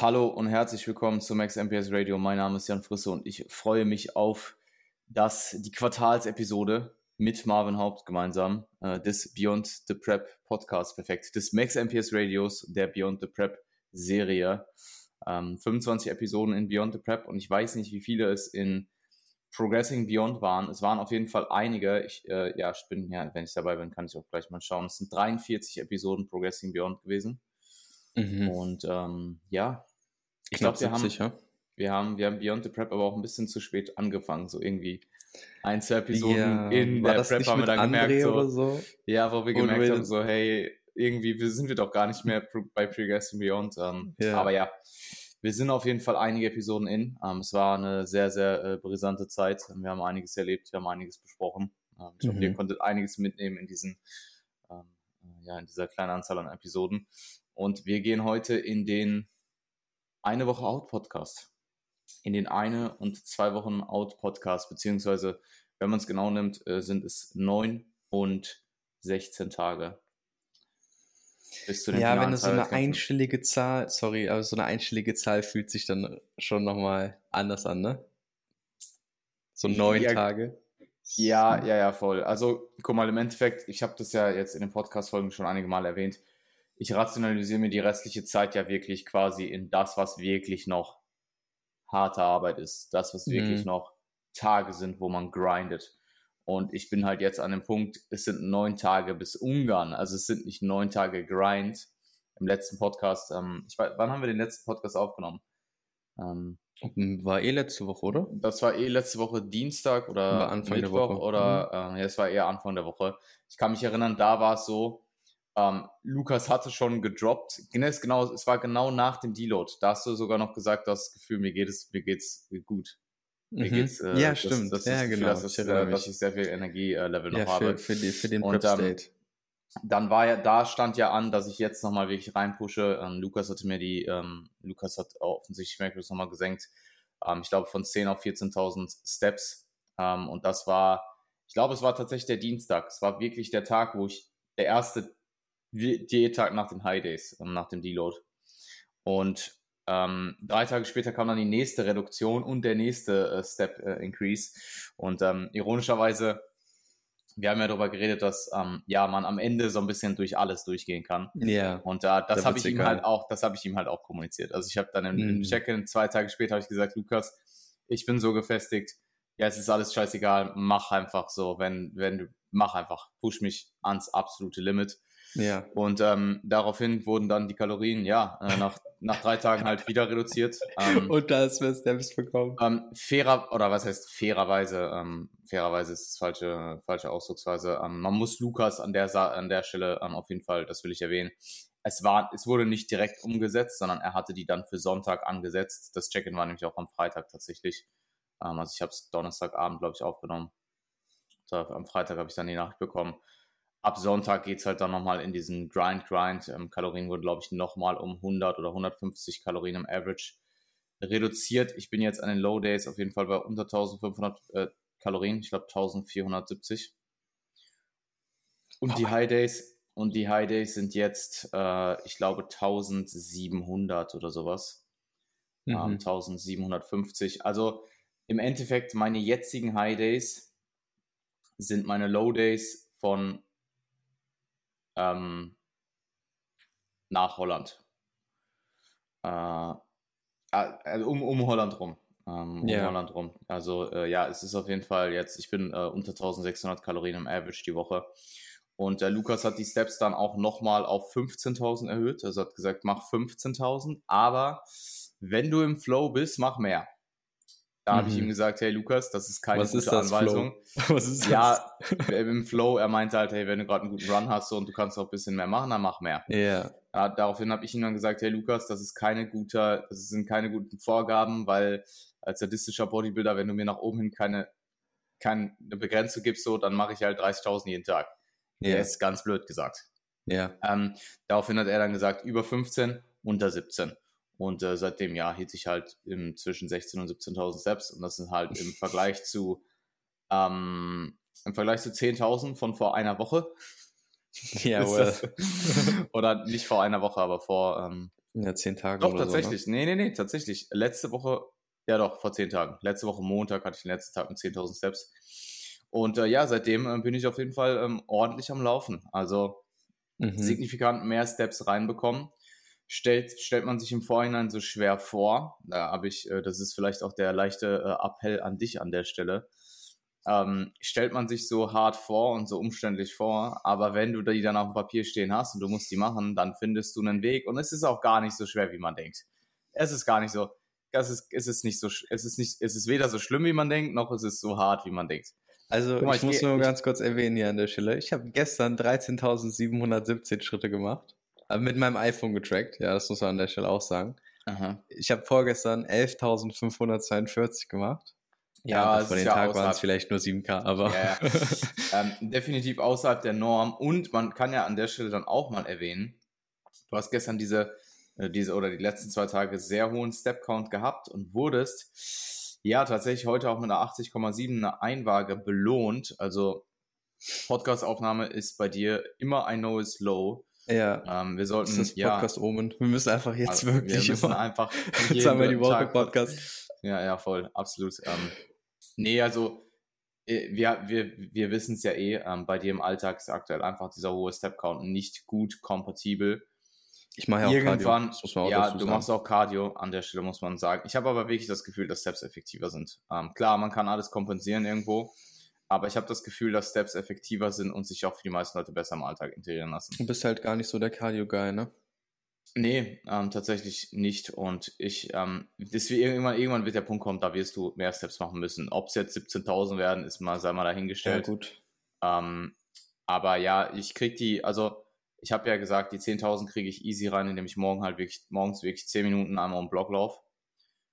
Hallo und herzlich willkommen zu Max MPS Radio. Mein Name ist Jan Frisse und ich freue mich auf das, die Quartalsepisode mit Marvin Haupt gemeinsam äh, des Beyond the Prep Podcast, perfekt, des Max MPS Radios, der Beyond the Prep Serie. Ähm, 25 Episoden in Beyond the Prep und ich weiß nicht, wie viele es in Progressing Beyond waren. Es waren auf jeden Fall einige. Ich, äh, ja, ich bin, ja, wenn ich dabei bin, kann ich auch gleich mal schauen. Es sind 43 Episoden Progressing Beyond gewesen. Mhm. Und ähm, ja, ich glaube, wir haben, ja? wir, haben, wir haben Beyond the Prep aber auch ein bisschen zu spät angefangen, so irgendwie ein, zwei Episoden ja, in der Prep haben wir dann André gemerkt, so, so, ja, wo wir gemerkt haben, so, hey, irgendwie sind wir doch gar nicht mehr bei Progressing Beyond. Ähm, ja. Aber ja, wir sind auf jeden Fall einige Episoden in. Ähm, es war eine sehr, sehr äh, brisante Zeit. Wir haben einiges erlebt, wir haben einiges besprochen. Ähm, ich mhm. hoffe, ihr konntet einiges mitnehmen in diesen, ähm, äh, ja, in dieser kleinen Anzahl an Episoden. Und wir gehen heute in den eine Woche Out Podcast. In den eine und zwei Wochen Out Podcast, beziehungsweise, wenn man es genau nimmt, äh, sind es neun und 16 Tage. Bis zu den ja, wenn du so eine einstellige Zahl, sorry, aber so eine einstellige Zahl fühlt sich dann schon nochmal anders an, ne? So neun ja, Tage. Ja, ja, ja, voll. Also, guck mal, im Endeffekt, ich habe das ja jetzt in den Podcast-Folgen schon einige Mal erwähnt ich rationalisiere mir die restliche Zeit ja wirklich quasi in das, was wirklich noch harte Arbeit ist, das, was mhm. wirklich noch Tage sind, wo man grindet. Und ich bin halt jetzt an dem Punkt, es sind neun Tage bis Ungarn, also es sind nicht neun Tage Grind. Im letzten Podcast, ähm, ich weiß, wann haben wir den letzten Podcast aufgenommen? Ähm, war eh letzte Woche, oder? Das war eh letzte Woche Dienstag oder Anfang Mittwoch der Woche. oder mhm. äh, ja, es war eher Anfang der Woche. Ich kann mich erinnern, da war es so, ähm, Lukas hatte schon gedroppt. Genau, es war genau nach dem Deload. Da hast du sogar noch gesagt, das Gefühl, mir geht es, mir geht's gut. Mir mhm. geht's, äh, ja, das, stimmt. Das, das ja, Gefühl, genau. Dass, ich, äh, dass ich sehr viel Energielevel noch ja, habe. Für, die, für den Und, ähm, dann war ja, da stand ja an, dass ich jetzt nochmal wirklich reinpushe. Ähm, Lukas hatte mir die, ähm, Lukas hat offensichtlich Merklos nochmal gesenkt. Ähm, ich glaube von 10 auf 14.000 Steps. Ähm, und das war, ich glaube, es war tatsächlich der Dienstag. Es war wirklich der Tag, wo ich der erste Diättag nach den High Days, ähm, nach dem Deload. Und ähm, drei Tage später kam dann die nächste Reduktion und der nächste äh, Step äh, Increase. Und ähm, ironischerweise, wir haben ja darüber geredet, dass ähm, ja man am Ende so ein bisschen durch alles durchgehen kann. Ja. Yeah, und äh, das habe ich ihm halt auch, das habe ich ihm halt auch kommuniziert. Also ich habe dann im, mhm. im Check-in zwei Tage später habe ich gesagt, Lukas, ich bin so gefestigt, ja, es ist alles scheißegal, mach einfach so, wenn, wenn du, mach einfach, push mich ans absolute Limit. Ja. Und ähm, daraufhin wurden dann die Kalorien, ja, äh, nach, nach drei Tagen halt wieder reduziert. Ähm, und da ist was Steps bekommen. Ähm, fairer, oder was heißt fairerweise, ähm, fairerweise ist das falsche, falsche Ausdrucksweise. Ähm, man muss Lukas an der, an der Stelle ähm, auf jeden Fall, das will ich erwähnen, es war, es wurde nicht direkt umgesetzt, sondern er hatte die dann für Sonntag angesetzt. Das Check-in war nämlich auch am Freitag tatsächlich. Also ich habe es Donnerstagabend, glaube ich, aufgenommen. So, am Freitag habe ich dann die Nachricht bekommen ab Sonntag geht es halt dann nochmal in diesen Grind, Grind. Ähm, Kalorien wurden, glaube ich, nochmal um 100 oder 150 Kalorien im Average reduziert. Ich bin jetzt an den Low Days auf jeden Fall bei unter 1500 äh, Kalorien. Ich glaube 1470. Und die High Days, und die High Days sind jetzt, äh, ich glaube, 1700 oder sowas. Mhm. Ähm, 1750. Also im Endeffekt, meine jetzigen High Days sind meine Low Days von ähm, nach Holland. Äh, also um, um Holland rum. Ähm, um yeah. Holland rum. Also äh, ja, es ist auf jeden Fall jetzt, ich bin äh, unter 1600 Kalorien im Average die Woche. Und der Lukas hat die Steps dann auch nochmal auf 15.000 erhöht. Also hat gesagt, mach 15.000, aber wenn du im Flow bist, mach mehr. Da mhm. habe ich ihm gesagt, hey Lukas, das ist keine Was gute ist Anweisung. Flow? Was ist das? Ja, im Flow, er meinte halt, hey, wenn du gerade einen guten Run hast und du kannst auch ein bisschen mehr machen, dann mach mehr. Yeah. Ja. Daraufhin habe ich ihm dann gesagt, hey Lukas, das ist keine gute, das sind keine guten Vorgaben, weil als sadistischer Bodybuilder, wenn du mir nach oben hin keine, keine Begrenzung gibst, so, dann mache ich halt 30.000 jeden Tag. Ja. Yeah. ist ganz blöd gesagt. Ja. Ähm, daraufhin hat er dann gesagt, über 15, unter 17. Und äh, seitdem ja hielt sich halt im, zwischen 16.000 und 17.000 Steps und das sind halt im Vergleich zu ähm, im Vergleich zu 10.000 von vor einer Woche Jawohl. oder nicht vor einer Woche, aber vor. Ähm, ja, zehn Tage. Doch, tatsächlich. So, ne? Nee, nee, nee, tatsächlich. Letzte Woche, ja doch, vor zehn Tagen. Letzte Woche Montag hatte ich den letzten Tag mit 10.000 Steps. Und äh, ja, seitdem äh, bin ich auf jeden Fall ähm, ordentlich am Laufen. Also mhm. signifikant mehr Steps reinbekommen. Stellt, stellt man sich im Vorhinein so schwer vor. Da habe ich, äh, das ist vielleicht auch der leichte äh, Appell an dich an der Stelle ähm, stellt man sich so hart vor und so umständlich vor, aber wenn du die dann auf dem Papier stehen hast und du musst die machen, dann findest du einen Weg und es ist auch gar nicht so schwer, wie man denkt. Es ist gar nicht so, es ist, es ist nicht so, es ist nicht, es ist weder so schlimm, wie man denkt, noch ist es so hart, wie man denkt. Also mal, ich, ich, muss nur ganz kurz erwähnen hier an der Stelle, ich habe gestern 13.717 Schritte gemacht, mit meinem iPhone getrackt, ja, das muss man an der Stelle auch sagen. Aha. Ich habe vorgestern 11.542 gemacht. Ja, ja von den ja Tag waren es vielleicht nur 7K, aber. Ja, ja. ähm, definitiv außerhalb der Norm. Und man kann ja an der Stelle dann auch mal erwähnen, du hast gestern diese, äh, diese oder die letzten zwei Tage sehr hohen Step-Count gehabt und wurdest ja tatsächlich heute auch mit einer 80,7 Einwaage belohnt. Also Podcast-Aufnahme ist bei dir immer ein neues Low. Ja. Ähm, wir sollten. Das ist das Podcast-Omen. Wir müssen einfach jetzt also, wirklich. Wir müssen einfach. Zweimal die Woche Podcast. Ja, ja, voll. Absolut. Ähm, Nee, also äh, wir, wir, wir wissen es ja eh, ähm, bei dir im Alltag ist aktuell einfach dieser hohe Step-Count nicht gut kompatibel. Ich mache ja Irgendwann, auch Cardio, ja, du machst auch Cardio an der Stelle, muss man sagen. Ich habe aber wirklich das Gefühl, dass Steps effektiver sind. Ähm, klar, man kann alles kompensieren irgendwo, aber ich habe das Gefühl, dass Steps effektiver sind und sich auch für die meisten Leute besser im Alltag integrieren lassen. Du bist halt gar nicht so der Cardio-Guy, ne? Nee, ähm, tatsächlich nicht. Und ich, ähm, deswegen irgendwann, irgendwann wird der Punkt kommen, da wirst du mehr Steps machen müssen. Ob es jetzt 17.000 werden, ist mal, sei mal dahingestellt. Ja, gut. Ähm, aber ja, ich krieg die, also ich habe ja gesagt, die 10.000 kriege ich easy rein, indem ich morgen halt wirklich, morgens wirklich 10 Minuten einmal um Block laufe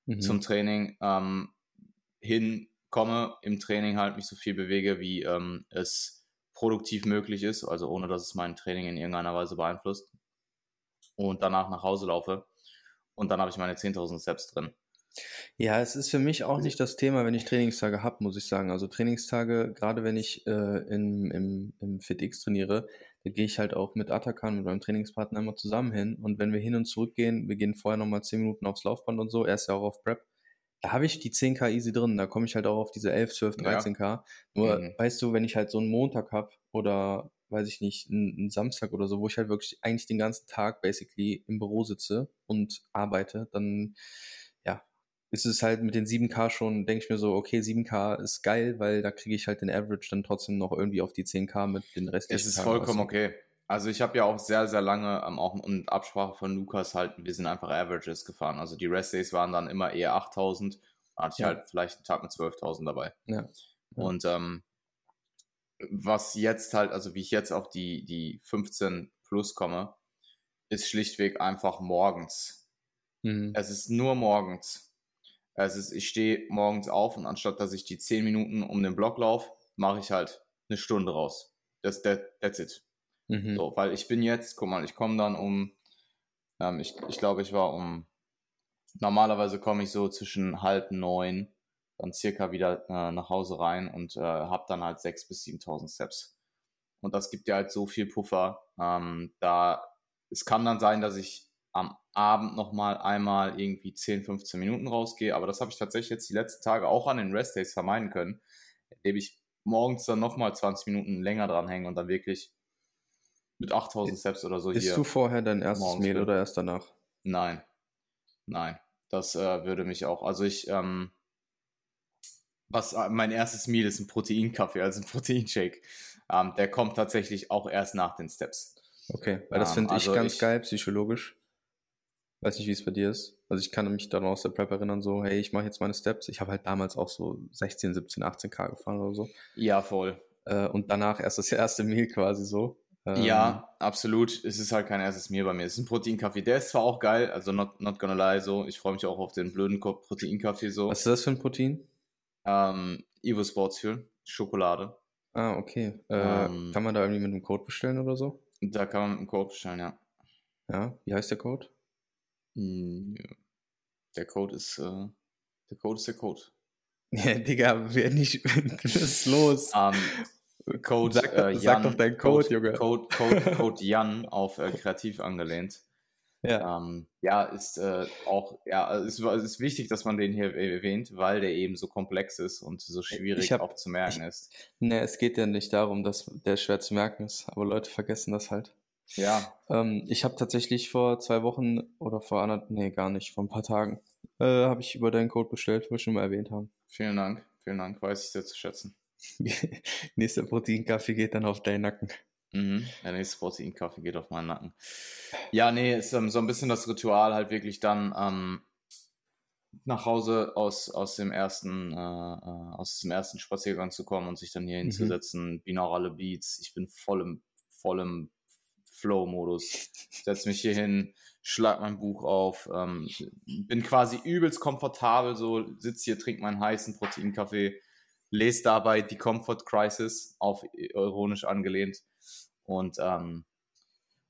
mhm. zum Training, ähm, hinkomme, im Training halt mich so viel bewege, wie ähm, es produktiv möglich ist, also ohne dass es mein Training in irgendeiner Weise beeinflusst und danach nach Hause laufe. Und dann habe ich meine 10.000 Steps drin. Ja, es ist für mich auch nicht das Thema, wenn ich Trainingstage habe, muss ich sagen. Also Trainingstage, gerade wenn ich äh, in, im, im FitX trainiere, da gehe ich halt auch mit Atakan, mit meinem Trainingspartner immer zusammen hin. Und wenn wir hin und zurück gehen, wir gehen vorher nochmal 10 Minuten aufs Laufband und so, er ist ja auch auf Prep, da habe ich die 10k easy drin. Da komme ich halt auch auf diese 11, 12, 13k. Ja. Nur, mhm. weißt du, wenn ich halt so einen Montag habe oder weiß ich nicht, einen Samstag oder so, wo ich halt wirklich eigentlich den ganzen Tag basically im Büro sitze und arbeite, dann ja, ist es halt mit den 7K schon, denke ich mir so, okay, 7K ist geil, weil da kriege ich halt den Average dann trotzdem noch irgendwie auf die 10K mit den restlichen. Es ist Tagen vollkommen okay. Also ich habe ja auch sehr, sehr lange, ähm, auch in Absprache von Lukas halt, wir sind einfach Averages gefahren. Also die Rest Days waren dann immer eher 8000, da hatte ich ja. halt vielleicht einen Tag mit 12.000 dabei. Ja. Und ähm, was jetzt halt, also wie ich jetzt auf die, die 15 plus komme, ist schlichtweg einfach morgens. Mhm. Es ist nur morgens. Es ist, ich stehe morgens auf und anstatt dass ich die 10 Minuten um den Block laufe, mache ich halt eine Stunde raus. Das, that, that's it. Mhm. So, weil ich bin jetzt, guck mal, ich komme dann um, ähm, ich, ich glaube, ich war um, normalerweise komme ich so zwischen halb neun dann circa wieder äh, nach Hause rein und äh, habe dann halt 6.000 bis 7.000 Steps. Und das gibt dir halt so viel Puffer. Ähm, da es kann dann sein, dass ich am Abend nochmal einmal irgendwie 10, 15 Minuten rausgehe, aber das habe ich tatsächlich jetzt die letzten Tage auch an den Rest Days vermeiden können, indem ich morgens dann nochmal 20 Minuten länger dranhänge und dann wirklich mit 8000 Steps oder so Bist hier. Bist du vorher dein erstes Mehl oder erst danach? Nein. Nein. Das äh, würde mich auch, also ich, ähm, was äh, mein erstes Meal ist ein Proteinkaffee, also ein Proteinshake. Ähm, der kommt tatsächlich auch erst nach den Steps. Okay, weil das ähm, finde ich also ganz ich, geil, psychologisch. Weiß nicht, wie es bei dir ist. Also ich kann mich dann aus der Prep erinnern, so, hey, ich mache jetzt meine Steps. Ich habe halt damals auch so 16, 17, 18k gefahren oder so. Ja, voll. Äh, und danach erst das erste Meal quasi so. Ähm, ja, absolut. Es ist halt kein erstes Meal bei mir. Es ist ein Proteinkaffee. Der ist zwar auch geil, also not, not gonna lie, so. Ich freue mich auch auf den blöden Proteinkaffee so. Was ist das für ein Protein? Ähm, Evo Sports Fuel, Schokolade. Ah, okay. Äh, ähm, kann man da irgendwie mit einem Code bestellen oder so? Da kann man mit einem Code bestellen, ja. Ja, wie heißt der Code? Hm, der Code ist, äh, der Code ist der Code. Ja, Digga, wer nicht, was ist los? Um, Code, Sag, äh, sag Jan, doch deinen Code, Junge. Code, Code, Code Jan auf äh, kreativ angelehnt. Ja. Ähm, ja, ist äh, auch, ja, es ist, ist wichtig, dass man den hier erwähnt, weil der eben so komplex ist und so schwierig Ich hab- auch zu merken ist. Ne, es geht ja nicht darum, dass der schwer zu merken ist, aber Leute vergessen das halt. Ja, Ähm, ich habe tatsächlich vor zwei Wochen oder vor einer, nee, gar nicht, vor ein paar Tagen, äh, habe ich über deinen Code bestellt, wo wir schon mal erwähnt haben. vielen Dank, vielen Dank, weiß ich sehr zu schätzen. Nächster Proteinkaffee geht dann auf deinen Nacken. Mhm. Der nächste Proteinkaffee geht auf meinen Nacken. Ja, nee, ist ähm, so ein bisschen das Ritual, halt wirklich dann ähm, nach Hause aus, aus, dem ersten, äh, äh, aus diesem ersten Spaziergang zu kommen und sich dann hier Mhm. hinzusetzen, binaurale Beats. Ich bin voll im, voll im Flow-Modus. Setze mich hier hin, schlag mein Buch auf, ähm, bin quasi übelst komfortabel, so sitze hier, trinke meinen heißen Proteinkaffee, lese dabei die Comfort Crisis, auf ironisch angelehnt und ähm,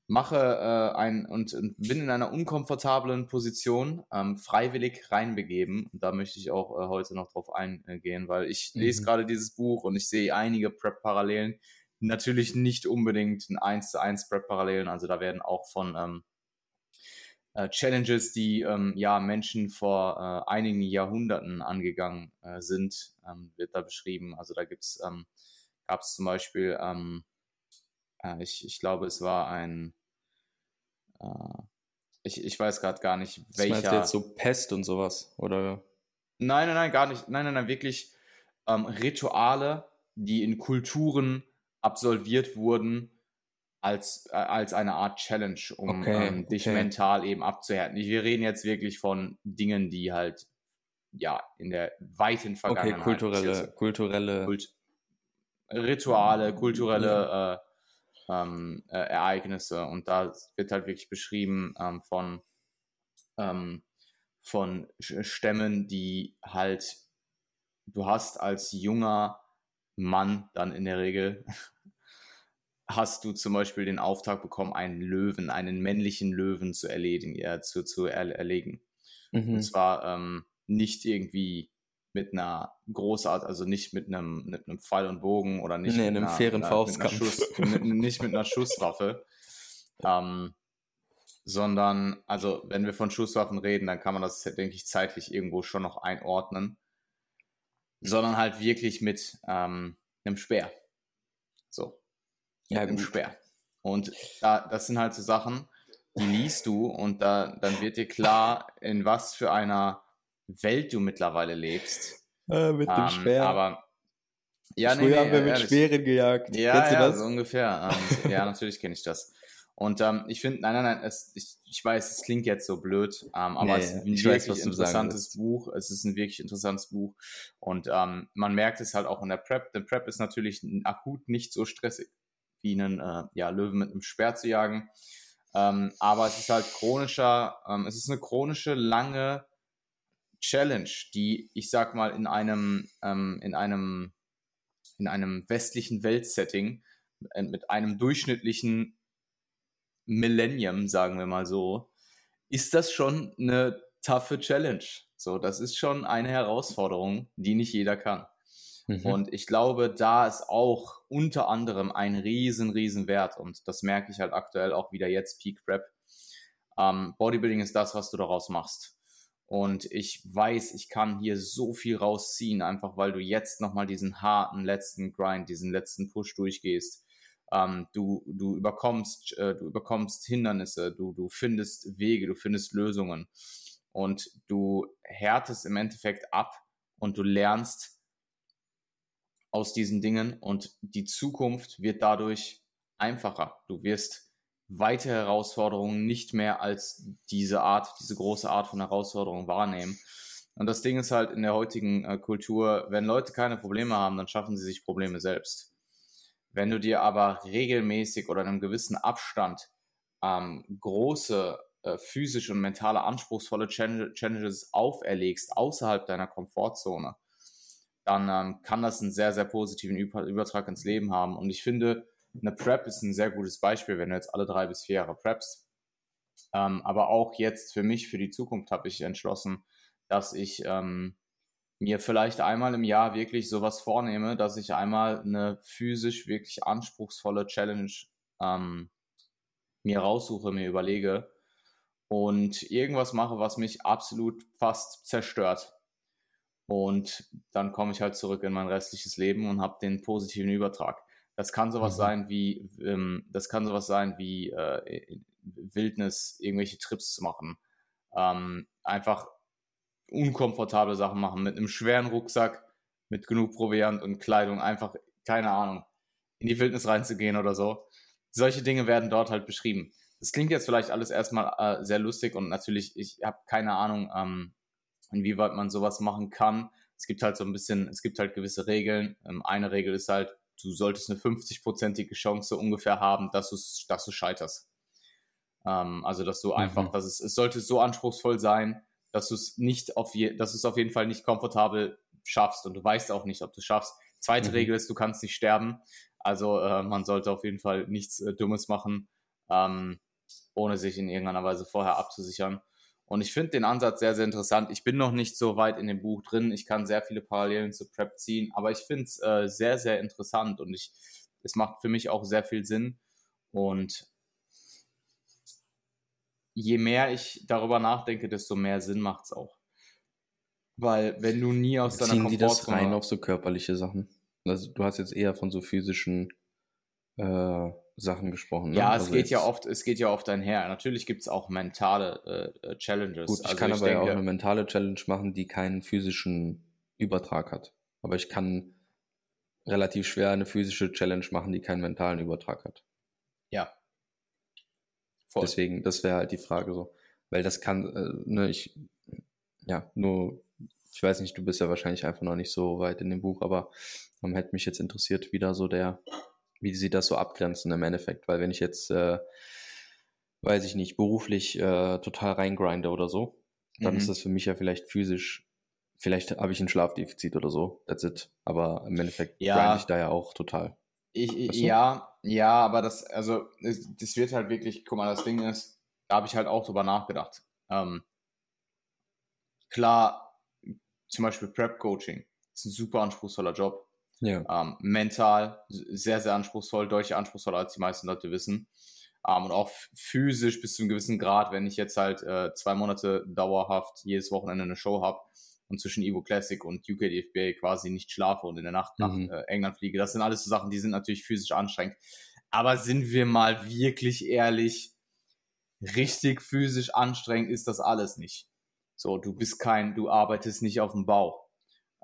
mache äh, ein und, und bin in einer unkomfortablen Position ähm, freiwillig reinbegeben. Und da möchte ich auch äh, heute noch drauf eingehen, weil ich lese Mhm. gerade dieses Buch und ich sehe einige Prep-Parallelen. Natürlich nicht unbedingt ein 1 zu 1 Prep-Parallelen, also da werden auch von ähm, äh, Challenges, die ähm, ja Menschen vor äh, einigen Jahrhunderten angegangen äh, sind, ähm, wird da beschrieben. Also da gibt's, ähm, gab es zum Beispiel, ähm, äh, ich, ich glaube, es war ein, äh, ich, ich weiß gerade gar nicht, Was meinst du welcher. jetzt so Pest und sowas? Oder? Nein, nein, nein, gar nicht. Nein, nein, nein, wirklich ähm, Rituale, die in Kulturen absolviert wurden als, äh, als eine Art Challenge, um Okay, ähm, dich okay. mental eben abzuhärten. Wir reden jetzt wirklich von Dingen, die halt ja in der weiten Okay, Vergangenheit kulturelle, passiert kulturelle. Kult Rituale, kulturelle äh, ähm, äh, Ereignisse. Und da wird halt wirklich beschrieben ähm, von, ähm, von Stämmen, die halt, du hast als junger Mann dann in der Regel, hast du zum Beispiel den Auftrag bekommen, einen Löwen, einen männlichen Löwen zu erledigen, ja, zu, zu er, erlegen. Und Mhm. zwar ähm, nicht irgendwie mit einer großart, also nicht mit einem, mit einem Pfeil und Bogen oder nicht Nee, mit einem einer, fairen mit einer, mit einer Faustkampf. Schuss, mit, nicht mit einer Schusswaffe, ähm, sondern, also wenn wir von Schusswaffen reden, dann kann man das, denke ich, zeitlich irgendwo schon noch einordnen, sondern halt wirklich mit ähm, einem Speer. So, Ja, gut. Speer. Und da, das sind halt so Sachen, die liest du und da, dann wird dir klar, in was für einer Welt du mittlerweile lebst. Äh, mit dem Ähm, Speer. Aber ja, nee, Früher nee, haben wir mit ehrlich. Speeren gejagt. Ja, Kennst ja, so ungefähr. Ähm, ja, natürlich kenne ich das. Und ähm, ich finde, nein, nein, nein, es, ich, ich weiß, es klingt jetzt so blöd, ähm, aber Ja, es ist ein ich weiß, wirklich sagen interessantes. Buch. Es ist ein wirklich interessantes Buch. Und ähm, man merkt es halt auch in der Prep. Der Prep ist natürlich akut nicht so stressig, wie einen äh, ja, Löwen mit einem Speer zu jagen. Ähm, aber es ist halt chronischer, ähm, es ist eine chronische, lange Challenge, die, ich sag mal, in einem, ähm, in einem, in einem westlichen Weltsetting äh, mit einem durchschnittlichen Millennium, sagen wir mal so, ist das schon eine taffe Challenge. So, das ist schon eine Herausforderung, die nicht jeder kann. Mhm. Und ich glaube, da ist auch unter anderem ein riesen, riesen Wert. Und das merke ich halt aktuell auch wieder jetzt, Peak Prep. Ähm, Bodybuilding ist das, was du daraus machst. Und ich weiß, ich kann hier so viel rausziehen, einfach weil du jetzt nochmal diesen harten letzten Grind, diesen letzten Push durchgehst. Ähm, du, du überkommst, äh, du überkommst Hindernisse, du, du findest Wege, du findest Lösungen. Und du härtest im Endeffekt ab und du lernst aus diesen Dingen und die Zukunft wird dadurch einfacher. Du wirst weitere Herausforderungen nicht mehr als diese Art, diese große Art von Herausforderung wahrnehmen. Und das Ding ist halt in der heutigen äh, Kultur, wenn Leute keine Probleme haben, dann schaffen sie sich Probleme selbst. Wenn du dir aber regelmäßig oder in einem gewissen Abstand ähm, große äh, physisch und mentale anspruchsvolle Challenge- Challenges auferlegst außerhalb deiner Komfortzone, dann ähm, kann das einen sehr, sehr positiven Über Übertrag ins Leben haben. Und ich finde, eine Prep ist ein sehr gutes Beispiel, wenn du jetzt alle drei bis vier Jahre preppst. Ähm, aber auch jetzt für mich, für die Zukunft habe ich entschlossen, dass ich ähm, mir vielleicht einmal im Jahr wirklich sowas vornehme, dass ich einmal eine physisch wirklich anspruchsvolle Challenge ähm, mir raussuche, mir überlege und irgendwas mache, was mich absolut fast zerstört. Und dann komme ich halt zurück in mein restliches Leben und habe den positiven Übertrag. Das kann sowas mhm. sein wie, ähm, das kann sowas sein wie äh, Wildnis, irgendwelche Trips zu machen. Ähm, einfach unkomfortable Sachen machen mit einem schweren Rucksack, mit genug Proviant und Kleidung, einfach, keine Ahnung, in die Wildnis reinzugehen oder so. Solche Dinge werden dort halt beschrieben. Das klingt jetzt vielleicht alles erstmal äh, sehr lustig und natürlich, ich habe keine Ahnung, ähm, inwieweit man sowas machen kann. Es gibt halt so ein bisschen, es gibt halt gewisse Regeln. Ähm, eine Regel ist halt, du solltest eine 50-prozentige Chance ungefähr haben, dass du, dass du scheiterst. Ähm, also, dass du mhm. einfach, dass es, es sollte so anspruchsvoll sein, dass du es nicht auf je, dass du es auf jeden Fall nicht komfortabel schaffst und du weißt auch nicht, ob du es schaffst. Zweite mhm. Regel ist, du kannst nicht sterben. Also äh, man sollte auf jeden Fall nichts äh, Dummes machen, ähm, ohne sich in irgendeiner Weise vorher abzusichern. Und ich finde den Ansatz sehr, sehr interessant. Ich bin noch nicht so weit in dem Buch drin. Ich kann sehr viele Parallelen zu Prep ziehen, aber ich finde es äh, sehr, sehr interessant und ich, es macht für mich auch sehr viel Sinn. Und je mehr ich darüber nachdenke, desto mehr Sinn macht es auch. Weil wenn du nie aus deiner Ziehen die das rein auf so körperliche Sachen? Also du hast jetzt eher von so physischen äh, Sachen gesprochen. Ne? Ja, es also geht ja oft, es geht ja oft einher. Natürlich gibt es auch mentale äh, äh, Challenges. Gut, ich also kann ich aber denke, ja auch eine mentale Challenge machen, die keinen physischen Übertrag hat. Aber ich kann relativ schwer eine physische Challenge machen, die keinen mentalen Übertrag hat. Ja, Voll. Deswegen, das wäre halt die Frage so. Weil das kann, äh, ne, ich, ja, nur, ich weiß nicht, du bist ja wahrscheinlich einfach noch nicht so weit in dem Buch, aber ähm, hätte mich jetzt interessiert, wie da so der, wie sie das so abgrenzen im Endeffekt. Weil wenn ich jetzt, äh, weiß ich nicht, beruflich äh, total reingrinde oder so, dann mhm. ist das für mich ja vielleicht physisch, vielleicht habe ich ein Schlafdefizit oder so, that's it. Aber im Endeffekt ja. grinde ich da ja auch total. Ich, weißt du? Ja, ja, aber das, also, das wird halt wirklich, guck mal, das Ding ist, da habe ich halt auch drüber nachgedacht. Ähm, klar, zum Beispiel Prep-Coaching ist ein super anspruchsvoller Job. Ja. Ähm, mental sehr, sehr anspruchsvoll, deutlich anspruchsvoller, als die meisten Leute wissen. Ähm, und auch physisch bis zu einem gewissen Grad, wenn ich jetzt halt äh, zwei Monate dauerhaft jedes Wochenende eine Show habe, und zwischen Evo Classic und UK DFBA quasi nicht schlafe und in der Nacht nach mhm. äh, England fliege. Das sind alles so Sachen, die sind natürlich physisch anstrengend. Aber sind wir mal wirklich ehrlich, richtig physisch anstrengend ist das alles nicht. So, du bist kein, du arbeitest nicht auf dem Bau.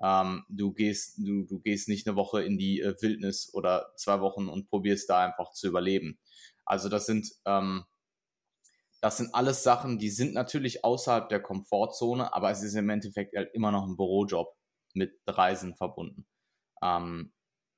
Ähm, du gehst, du, du gehst nicht eine Woche in die äh, Wildnis oder zwei Wochen und probierst da einfach zu überleben. Also das sind ähm, das sind alles Sachen, die sind natürlich außerhalb der Komfortzone, aber es ist im Endeffekt halt immer noch ein Bürojob mit Reisen verbunden. Ähm,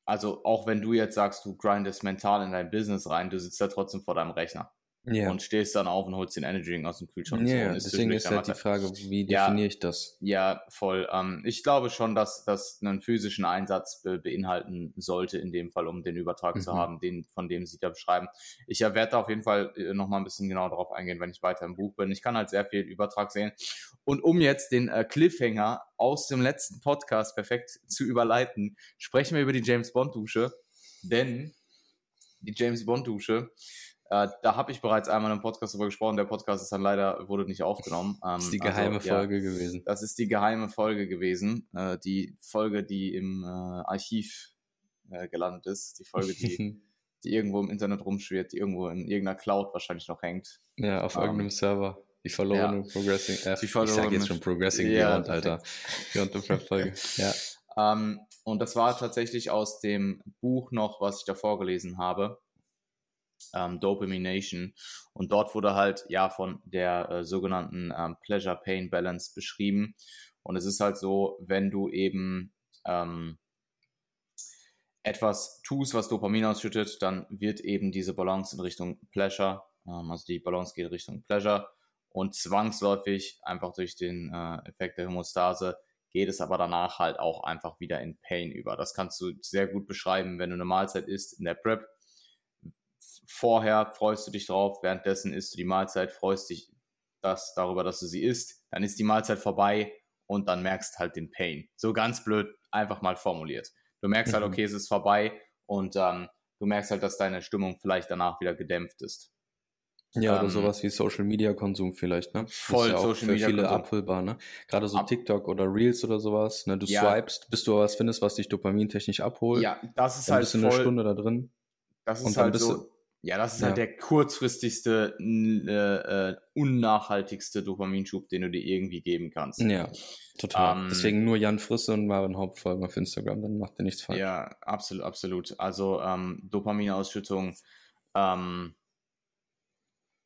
also auch wenn du jetzt sagst, du grindest mental in dein Business rein, du sitzt da trotzdem vor deinem Rechner. Yeah. Und stehst dann auf und holst den Energy Drink aus dem Kühlschrank. Ja, yeah, deswegen ist halt die Frage, wie definiere ja, ich das? Ja, voll. Ähm, ich glaube schon, dass das einen physischen Einsatz be beinhalten sollte, in dem Fall, um den Übertrag mhm. zu haben, den, von dem Sie da beschreiben. Ich werde da auf jeden Fall äh, nochmal ein bisschen genauer darauf eingehen, wenn ich weiter im Buch bin. Ich kann halt sehr viel Übertrag sehen. Und um jetzt den äh, Cliffhanger aus dem letzten Podcast perfekt zu überleiten, sprechen wir über die James Bond Dusche. Denn die James Bond Dusche äh, da habe ich bereits einmal im Podcast darüber gesprochen. Der Podcast ist dann leider, wurde nicht aufgenommen. Ähm, das ist die geheime also, Folge ja, gewesen. Das ist die geheime Folge gewesen. Äh, die Folge, die im äh, Archiv äh, gelandet ist. Die Folge, die, die irgendwo im Internet rumschwirrt, die irgendwo in irgendeiner Cloud wahrscheinlich noch hängt. Ja, auf ähm, irgendeinem Server. Die verlorene ja. Progressing. Äh, die verlorene, ich sag jetzt schon Progressing ja, Beyond, Alter. Beyond the Prep Folge. ja. Ähm, und das war tatsächlich aus dem Buch noch, was ich da vorgelesen habe ähm, Dopamination. Und dort wurde halt ja von der äh, sogenannten ähm, Pleasure-Pain-Balance beschrieben. Und es ist halt so, wenn du eben ähm, etwas tust, was Dopamin ausschüttet, dann wird eben diese Balance in Richtung Pleasure, ähm, also die Balance geht in Richtung Pleasure und zwangsläufig einfach durch den äh, Effekt der Homostase geht es aber danach halt auch einfach wieder in Pain über. Das kannst du sehr gut beschreiben, wenn du eine Mahlzeit isst in der Prep vorher freust du dich drauf, währenddessen isst du die Mahlzeit, freust dich das, darüber, dass du sie isst, dann ist die Mahlzeit vorbei und dann merkst halt den Pain. So ganz blöd, einfach mal formuliert. Du merkst halt, mhm. okay, es ist vorbei und ähm, du merkst halt, dass deine Stimmung vielleicht danach wieder gedämpft ist. Ja, oder ähm, sowas wie Social Media Konsum vielleicht, ne? Voll ja Social Media. Für viele Konsum. abfüllbar, ne? Gerade so Ab TikTok oder Reels oder sowas, ne? Du ja. swipest, bis du was findest, was dich dopamintechnisch abholt. Ja, das ist dann halt bist du eine Stunde da drin. Das ist halt so. Ja, das ist halt ja. halt der kurzfristigste, äh, äh, unnachhaltigste Dopaminschub, den du dir irgendwie geben kannst. Ja, total. Ähm, Deswegen nur Jan Frisse und Marvin Hauptfolgen auf Instagram, dann macht ihr nichts falsch. Ja, absolut, absolut. Also ähm, Dopaminausschüttung, ähm,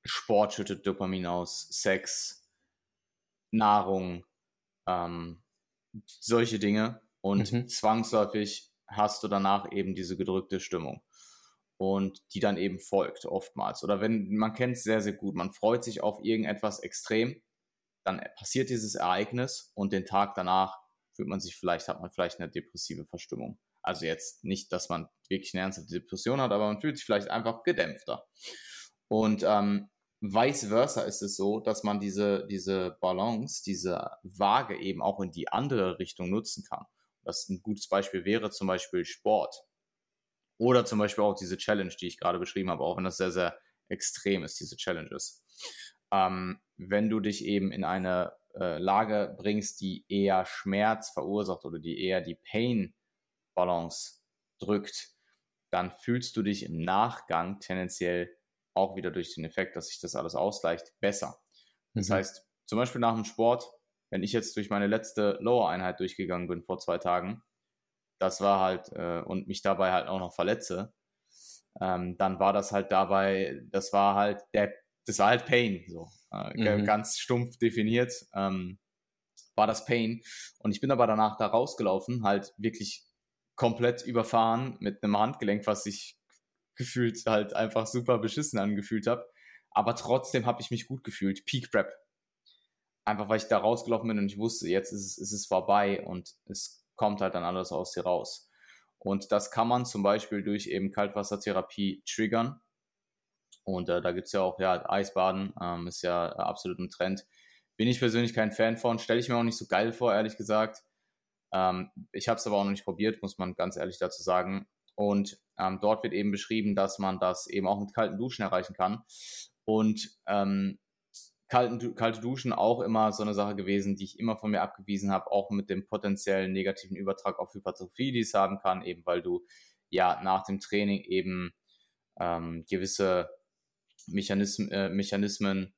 Sport schüttet Dopamin aus, Sex, Nahrung, ähm, solche Dinge. Und mhm. zwangsläufig hast du danach eben diese gedrückte Stimmung. Und die dann eben folgt oftmals. Oder wenn, man kennt es sehr, sehr gut, man freut sich auf irgendetwas extrem, dann passiert dieses Ereignis und den Tag danach fühlt man sich vielleicht, hat man vielleicht eine depressive Verstimmung. Also jetzt nicht, dass man wirklich eine ernste Depression hat, aber man fühlt sich vielleicht einfach gedämpfter. Und ähm, vice versa ist es so, dass man diese, diese Balance, diese Waage eben auch in die andere Richtung nutzen kann. Das ein gutes Beispiel wäre zum Beispiel Sport. Oder zum Beispiel auch diese Challenge, die ich gerade beschrieben habe, auch wenn das sehr, sehr extrem ist, diese Challenges. Ähm, wenn du dich eben in eine äh, Lage bringst, die eher Schmerz verursacht oder die eher die Pain-Balance drückt, dann fühlst du dich im Nachgang tendenziell auch wieder durch den Effekt, dass sich das alles ausgleicht, besser. Das mhm. heißt, zum Beispiel nach dem Sport, wenn ich jetzt durch meine letzte Lower-Einheit durchgegangen bin vor zwei Tagen, das war halt, äh, und mich dabei halt auch noch verletze, ähm, dann war das halt dabei, das war halt der, das war halt Pain, so äh, mhm. ganz stumpf definiert, ähm, war das Pain. Und ich bin aber danach da rausgelaufen, halt wirklich komplett überfahren mit einem Handgelenk, was sich gefühlt halt einfach super beschissen angefühlt habe. Aber trotzdem habe ich mich gut gefühlt. Peak Prep. Einfach weil ich da rausgelaufen bin und ich wusste, jetzt ist es, ist es vorbei und es kommt halt dann alles aus dir raus. Und das kann man zum Beispiel durch eben Kaltwassertherapie triggern. Und äh, da gibt es ja auch, ja, Eisbaden ähm, ist ja äh, absolut ein Trend. Bin ich persönlich kein Fan von, stelle ich mir auch nicht so geil vor, ehrlich gesagt. Ähm, ich habe es aber auch noch nicht probiert, muss man ganz ehrlich dazu sagen. Und ähm, dort wird eben beschrieben, dass man das eben auch mit kalten Duschen erreichen kann. Und ähm, kalten, kalte Duschen auch immer so eine Sache gewesen, die ich immer von mir abgewiesen habe, auch mit dem potenziellen negativen Übertrag auf Hypertrophie, die es haben kann, eben weil du ja nach dem Training eben ähm, gewisse Mechanismen, äh, Mechanismen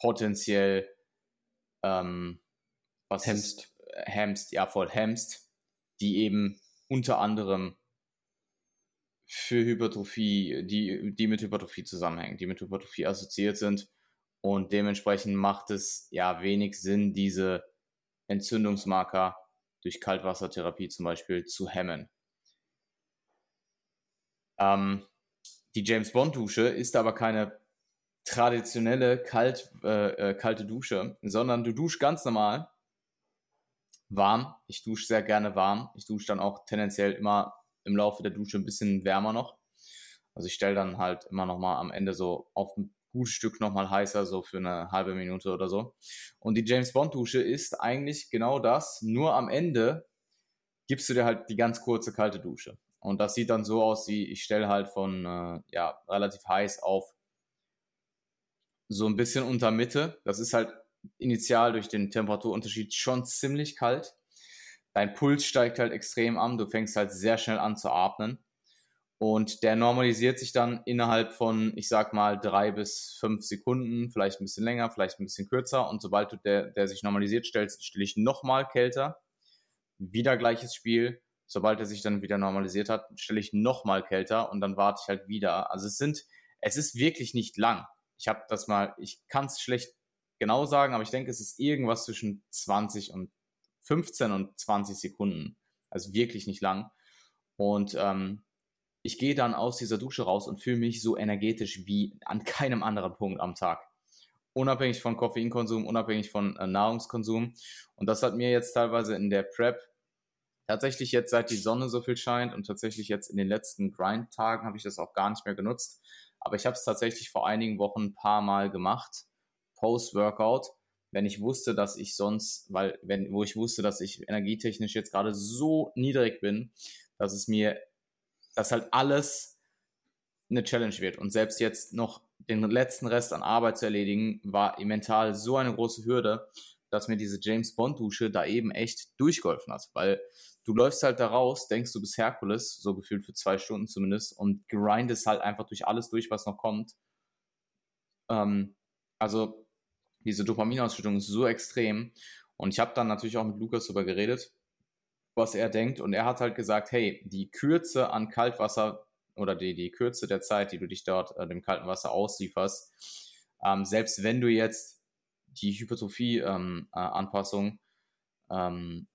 potenziell ähm, was hemmst. hemmst, ja voll hemmst, die eben unter anderem für Hypertrophie, die, die mit Hypertrophie zusammenhängen, die mit Hypertrophie assoziiert sind. Und dementsprechend macht es ja wenig Sinn, diese Entzündungsmarker durch Kaltwassertherapie zum Beispiel zu hemmen. Ähm, die James Bond Dusche ist aber keine traditionelle kalt, äh, äh, kalte Dusche, sondern du duschst ganz normal warm. Ich dusche sehr gerne warm. Ich dusche dann auch tendenziell immer im Laufe der Dusche ein bisschen wärmer noch. Also ich stelle dann halt immer noch mal am Ende so auf gutes Stück noch mal heißer, so für eine halbe Minute oder so. Und die James Bond Dusche ist eigentlich genau das, nur am Ende gibst du dir halt die ganz kurze kalte Dusche. Und das sieht dann so aus, wie ich stelle halt von äh, ja, relativ heiß auf so ein bisschen unter Mitte. Das ist halt initial durch den Temperaturunterschied schon ziemlich kalt dein Puls steigt halt extrem an, du fängst halt sehr schnell an zu atmen. Und der normalisiert sich dann innerhalb von, ich sag mal, drei bis fünf Sekunden, vielleicht ein bisschen länger, vielleicht ein bisschen kürzer. Und sobald du der, der sich normalisiert stellst, stelle ich nochmal kälter. Wieder gleiches Spiel. Sobald er sich dann wieder normalisiert hat, stelle ich nochmal kälter und dann warte ich halt wieder. Also es sind, es ist wirklich nicht lang. Ich habe das mal, ich kann es schlecht genau sagen, aber ich denke, es ist irgendwas zwischen 20 und 15 und 20 Sekunden. Also wirklich nicht lang. Und ähm, ich gehe dann aus dieser Dusche raus und fühle mich so energetisch wie an keinem anderen Punkt am Tag. Unabhängig von Koffeinkonsum, unabhängig von äh, Nahrungskonsum. Und das hat mir jetzt teilweise in der Prep tatsächlich jetzt seit die Sonne so viel scheint und tatsächlich jetzt in den letzten Grind-Tagen habe ich das auch gar nicht mehr genutzt. Aber ich habe es tatsächlich vor einigen Wochen ein paar Mal gemacht, Post-Workout, wenn ich wusste, dass ich sonst, weil, wenn, wo ich wusste, dass ich energietechnisch jetzt gerade so niedrig bin, dass es mir, dass halt alles eine Challenge wird. Und selbst jetzt noch den letzten Rest an Arbeit zu erledigen, war mental so eine große Hürde, dass mir diese James Bond Dusche da eben echt durchgeholfen hat, weil du läufst halt da raus, denkst du bist Herkules, so gefühlt für zwei Stunden zumindest, und grindest halt einfach durch alles durch, was noch kommt. Ähm, also diese Dopaminausschüttung ist so extrem. Und ich habe dann natürlich auch mit Lukas darüber geredet, was er denkt. Und er hat halt gesagt, hey, die Kürze an Kaltwasser oder die, die Kürze der Zeit, die du dich dort äh, dem kalten Wasser auslieferst, ähm, selbst wenn du jetzt die Hypertrophie-Anpassung ähm, äh, ähm,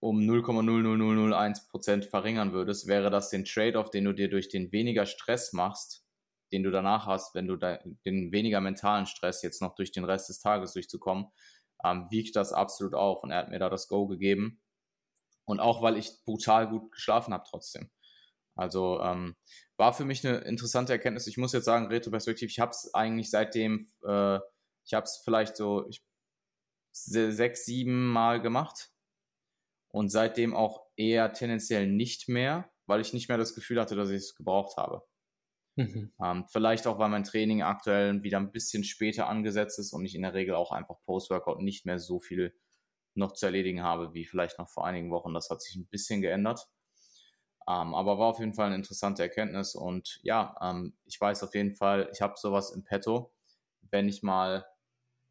um 0,00001% verringern würdest, wäre das den Trade-off, den du dir durch den weniger Stress machst, den du danach hast, wenn du da, den weniger mentalen Stress jetzt noch durch den Rest des Tages durchzukommen, ähm, wiegt das absolut auf. Und er hat mir da das Go gegeben. Und auch, weil ich brutal gut geschlafen habe trotzdem. Also ähm, war für mich eine interessante Erkenntnis. Ich muss jetzt sagen, retroperspektiv, ich habe es eigentlich seitdem, äh, ich habe es vielleicht so ich, sechs, sieben Mal gemacht und seitdem auch eher tendenziell nicht mehr, weil ich nicht mehr das Gefühl hatte, dass ich es gebraucht habe. Mhm. Ähm, vielleicht auch, weil mein Training aktuell wieder ein bisschen später angesetzt ist und ich in der Regel auch einfach Post-Workout nicht mehr so viel noch zu erledigen habe, wie vielleicht noch vor einigen Wochen. Das hat sich ein bisschen geändert. Ähm, aber war auf jeden Fall eine interessante Erkenntnis und ja, ähm, ich weiß auf jeden Fall, ich habe sowas im Petto. Wenn ich mal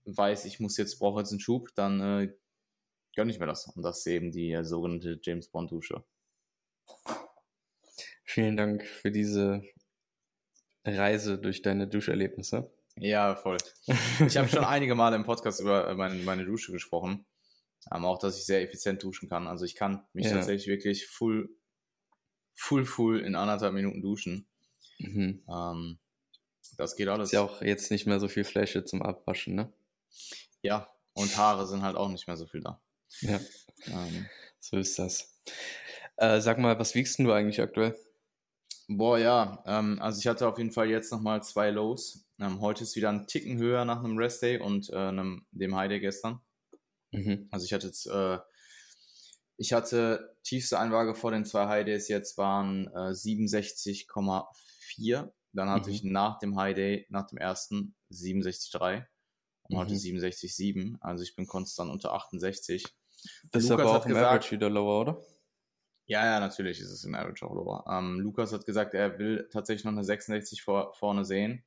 weiß, ich muss jetzt, brauche jetzt einen Schub, dann äh, gönne ich mir das. Und das ist eben die äh, sogenannte James Bond Dusche. Vielen Dank für diese Reise durch deine Duscherlebnisse. Ja, voll. Ich habe schon einige Male im Podcast über äh, meine, meine Dusche gesprochen. Aber auch, dass ich sehr effizient duschen kann. Also ich kann mich ja. tatsächlich wirklich full, full, full in anderthalb Minuten duschen. Mhm. Ähm, das geht alles. Ist ja auch jetzt nicht mehr so viel Fläche zum Abwaschen, ne? Ja, und Haare sind halt auch nicht mehr so viel da. Ja. Ähm, so ist das. Äh, sag mal, was wiegst du eigentlich aktuell? Boah, ja. Ähm, also ich hatte auf jeden Fall jetzt nochmal zwei Lows. Ähm, heute ist wieder ein Ticken höher nach einem Rest Day und äh, einem, dem High Day gestern. Mhm. Also ich hatte jetzt, äh, ich hatte tiefste Einwaage vor den zwei High Days jetzt waren äh, 67,4. Dann hatte mhm. ich nach dem High Day, nach dem ersten 67,3 und mhm. heute 67,7. Also ich bin konstant unter 68. Das ist aber auch im gesagt, Average wieder lower, oder? Ja, ja, natürlich ist es im Average auch lower. Ähm, Lukas hat gesagt, er will tatsächlich noch eine 66 vor, vorne sehen.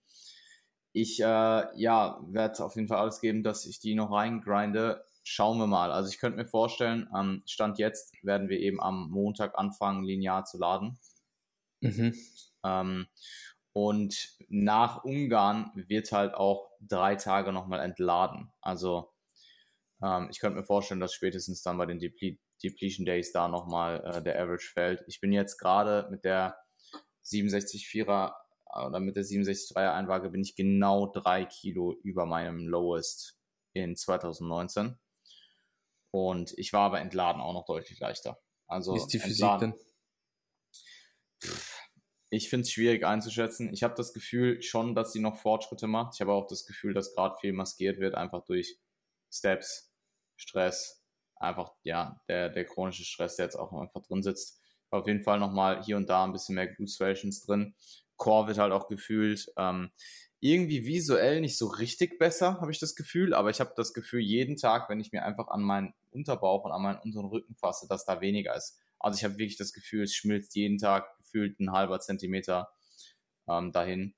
Ich, äh, ja, werde auf jeden Fall alles geben, dass ich die noch reingrinde. Schauen wir mal. Also ich könnte mir vorstellen, am Stand jetzt werden wir eben am Montag anfangen, linear zu laden. Mhm. Ähm, und nach Ungarn wird halt auch drei Tage nochmal entladen. Also ähm, ich könnte mir vorstellen, dass spätestens dann bei den Deplete Depletion Days da nochmal äh, der Average fällt. Ich bin jetzt gerade mit der 67,4er oder mit der 67,3er Einwaage bin ich genau drei Kilo über meinem Lowest in 2019. Und ich war aber entladen auch noch deutlich leichter. Also Wie ist die Physik denn? Ich finde es schwierig einzuschätzen. Ich habe das Gefühl schon, dass sie noch Fortschritte macht. Ich habe auch das Gefühl, dass gerade viel maskiert wird, einfach durch Steps, Stress, einfach, ja, der, der chronische Stress, der jetzt auch einfach drin sitzt. Auf jeden Fall nochmal hier und da ein bisschen mehr Glute Striations drin. Core wird halt auch gefühlt ähm, irgendwie visuell nicht so richtig besser, habe ich das Gefühl, aber ich habe das Gefühl, jeden Tag, wenn ich mir einfach an meinen Unterbauch und an meinen unteren Rücken fasse, dass da weniger ist. Also ich habe wirklich das Gefühl, es schmilzt jeden Tag gefühlt ein halber Zentimeter ähm, dahin.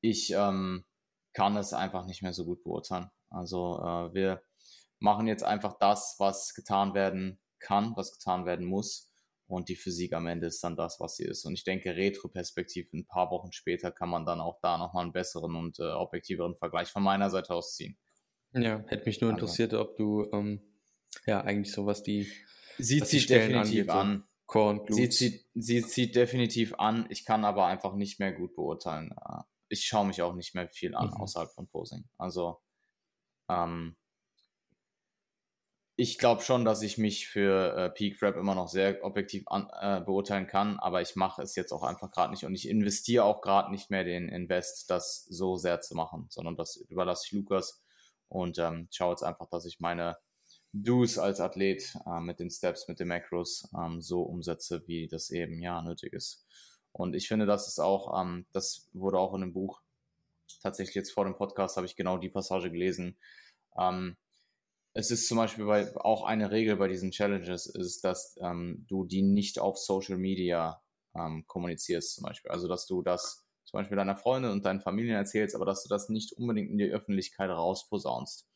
Ich ähm, kann es einfach nicht mehr so gut beurteilen. Also äh, wir machen jetzt einfach das, was getan werden kann, was getan werden muss. Und die Physik am Ende ist dann das, was sie ist. Und ich denke, retroperspektiv ein paar Wochen später kann man dann auch da nochmal einen besseren und äh, objektiveren Vergleich von meiner Seite aus ziehen. Ja, hätte mich nur also. interessiert, ob du ähm, ja eigentlich sowas die sieht sie definitiv angeht, an. Und sie, zieht, sie zieht definitiv an. Ich kann aber einfach nicht mehr gut beurteilen. Äh, ich schaue mich auch nicht mehr viel an mhm. außerhalb von Posing. Also ähm, ich glaube schon, dass ich mich für äh, Peak Rap immer noch sehr objektiv an, äh, beurteilen kann, aber ich mache es jetzt auch einfach gerade nicht und ich investiere auch gerade nicht mehr den Invest, das so sehr zu machen, sondern das überlasse ich Lukas und ähm, schaue jetzt einfach, dass ich meine Do's als Athlet äh, mit den Steps, mit den Macros ähm, so umsetze, wie das eben ja nötig ist. Und ich finde, das ist auch, ähm, das wurde auch in dem Buch tatsächlich jetzt vor dem Podcast habe ich genau die Passage gelesen. Ähm, es ist zum Beispiel bei, auch eine Regel bei diesen Challenges, ist, dass ähm, du die nicht auf Social Media ähm, kommunizierst, zum Beispiel. Also, dass du das zum Beispiel deiner Freundin und deinen Familien erzählst, aber dass du das nicht unbedingt in die Öffentlichkeit rausposaunst,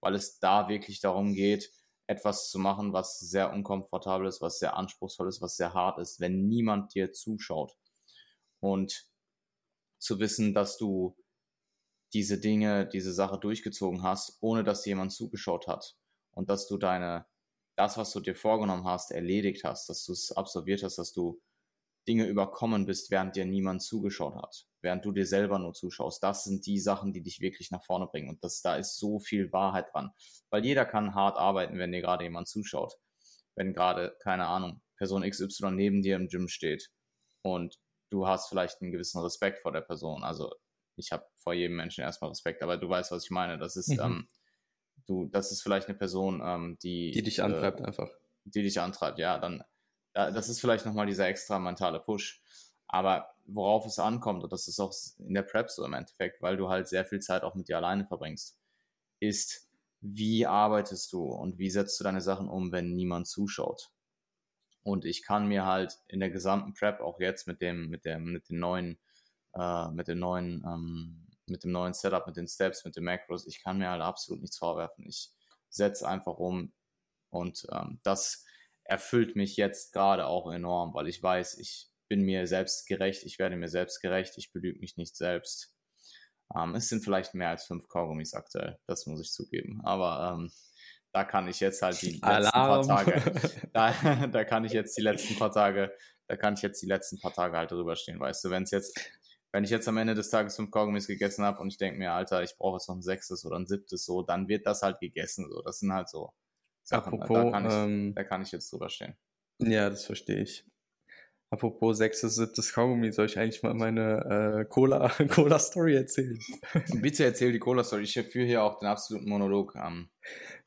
weil es da wirklich darum geht, etwas zu machen, was sehr unkomfortabel ist, was sehr anspruchsvoll ist, was sehr hart ist, wenn niemand dir zuschaut. Und zu wissen, dass du diese Dinge, diese Sache durchgezogen hast, ohne dass jemand zugeschaut hat und dass du deine, das, was du dir vorgenommen hast, erledigt hast, dass du es absolviert hast, dass du Dinge überkommen bist, während dir niemand zugeschaut hat, während du dir selber nur zuschaust. Das sind die Sachen, die dich wirklich nach vorne bringen. Und das, da ist so viel Wahrheit dran. Weil jeder kann hart arbeiten, wenn dir gerade jemand zuschaut. Wenn gerade, keine Ahnung, Person XY neben dir im Gym steht und du hast vielleicht einen gewissen Respekt vor der Person. Also ich habe vor jedem Menschen erstmal Respekt, aber du weißt, was ich meine. Das ist, mhm. ähm, du, das ist vielleicht eine Person, ähm, die. Die dich antreibt äh, einfach. Die dich antreibt, ja, dann das ist vielleicht nochmal dieser extra mentale Push. Aber worauf es ankommt, und das ist auch in der Prep so im Endeffekt, weil du halt sehr viel Zeit auch mit dir alleine verbringst, ist, wie arbeitest du und wie setzt du deine Sachen um, wenn niemand zuschaut? Und ich kann mir halt in der gesamten Prep auch jetzt mit dem, mit dem, mit den neuen, äh, mit den neuen, ähm, mit dem neuen Setup, mit den Steps, mit den Macros, ich kann mir halt absolut nichts vorwerfen. Ich setze einfach um und ähm, das erfüllt mich jetzt gerade auch enorm, weil ich weiß, ich bin mir selbst gerecht, ich werde mir selbst gerecht, ich belüge mich nicht selbst. Ähm, es sind vielleicht mehr als fünf Kaugummis aktuell, das muss ich zugeben. Aber ähm, da kann ich jetzt halt die Alarm. letzten paar Tage, da, da kann ich jetzt die letzten paar Tage, da kann ich jetzt die letzten paar Tage halt drüber stehen, weißt du, wenn es jetzt, wenn ich jetzt am Ende des Tages fünf Kaugummis gegessen habe und ich denke mir, Alter, ich brauche jetzt noch ein sechstes oder ein siebtes, so, dann wird das halt gegessen, so, das sind halt so Sachen. Apropos, da kann, ich, ähm, da kann ich jetzt drüber stehen. Ja, das verstehe ich. Apropos sechstes, siebtes Kaugummi, soll ich eigentlich mal meine äh, Cola, Cola Story erzählen? Bitte erzähl die Cola Story. Ich führe hier auch den absoluten Monolog. Ähm,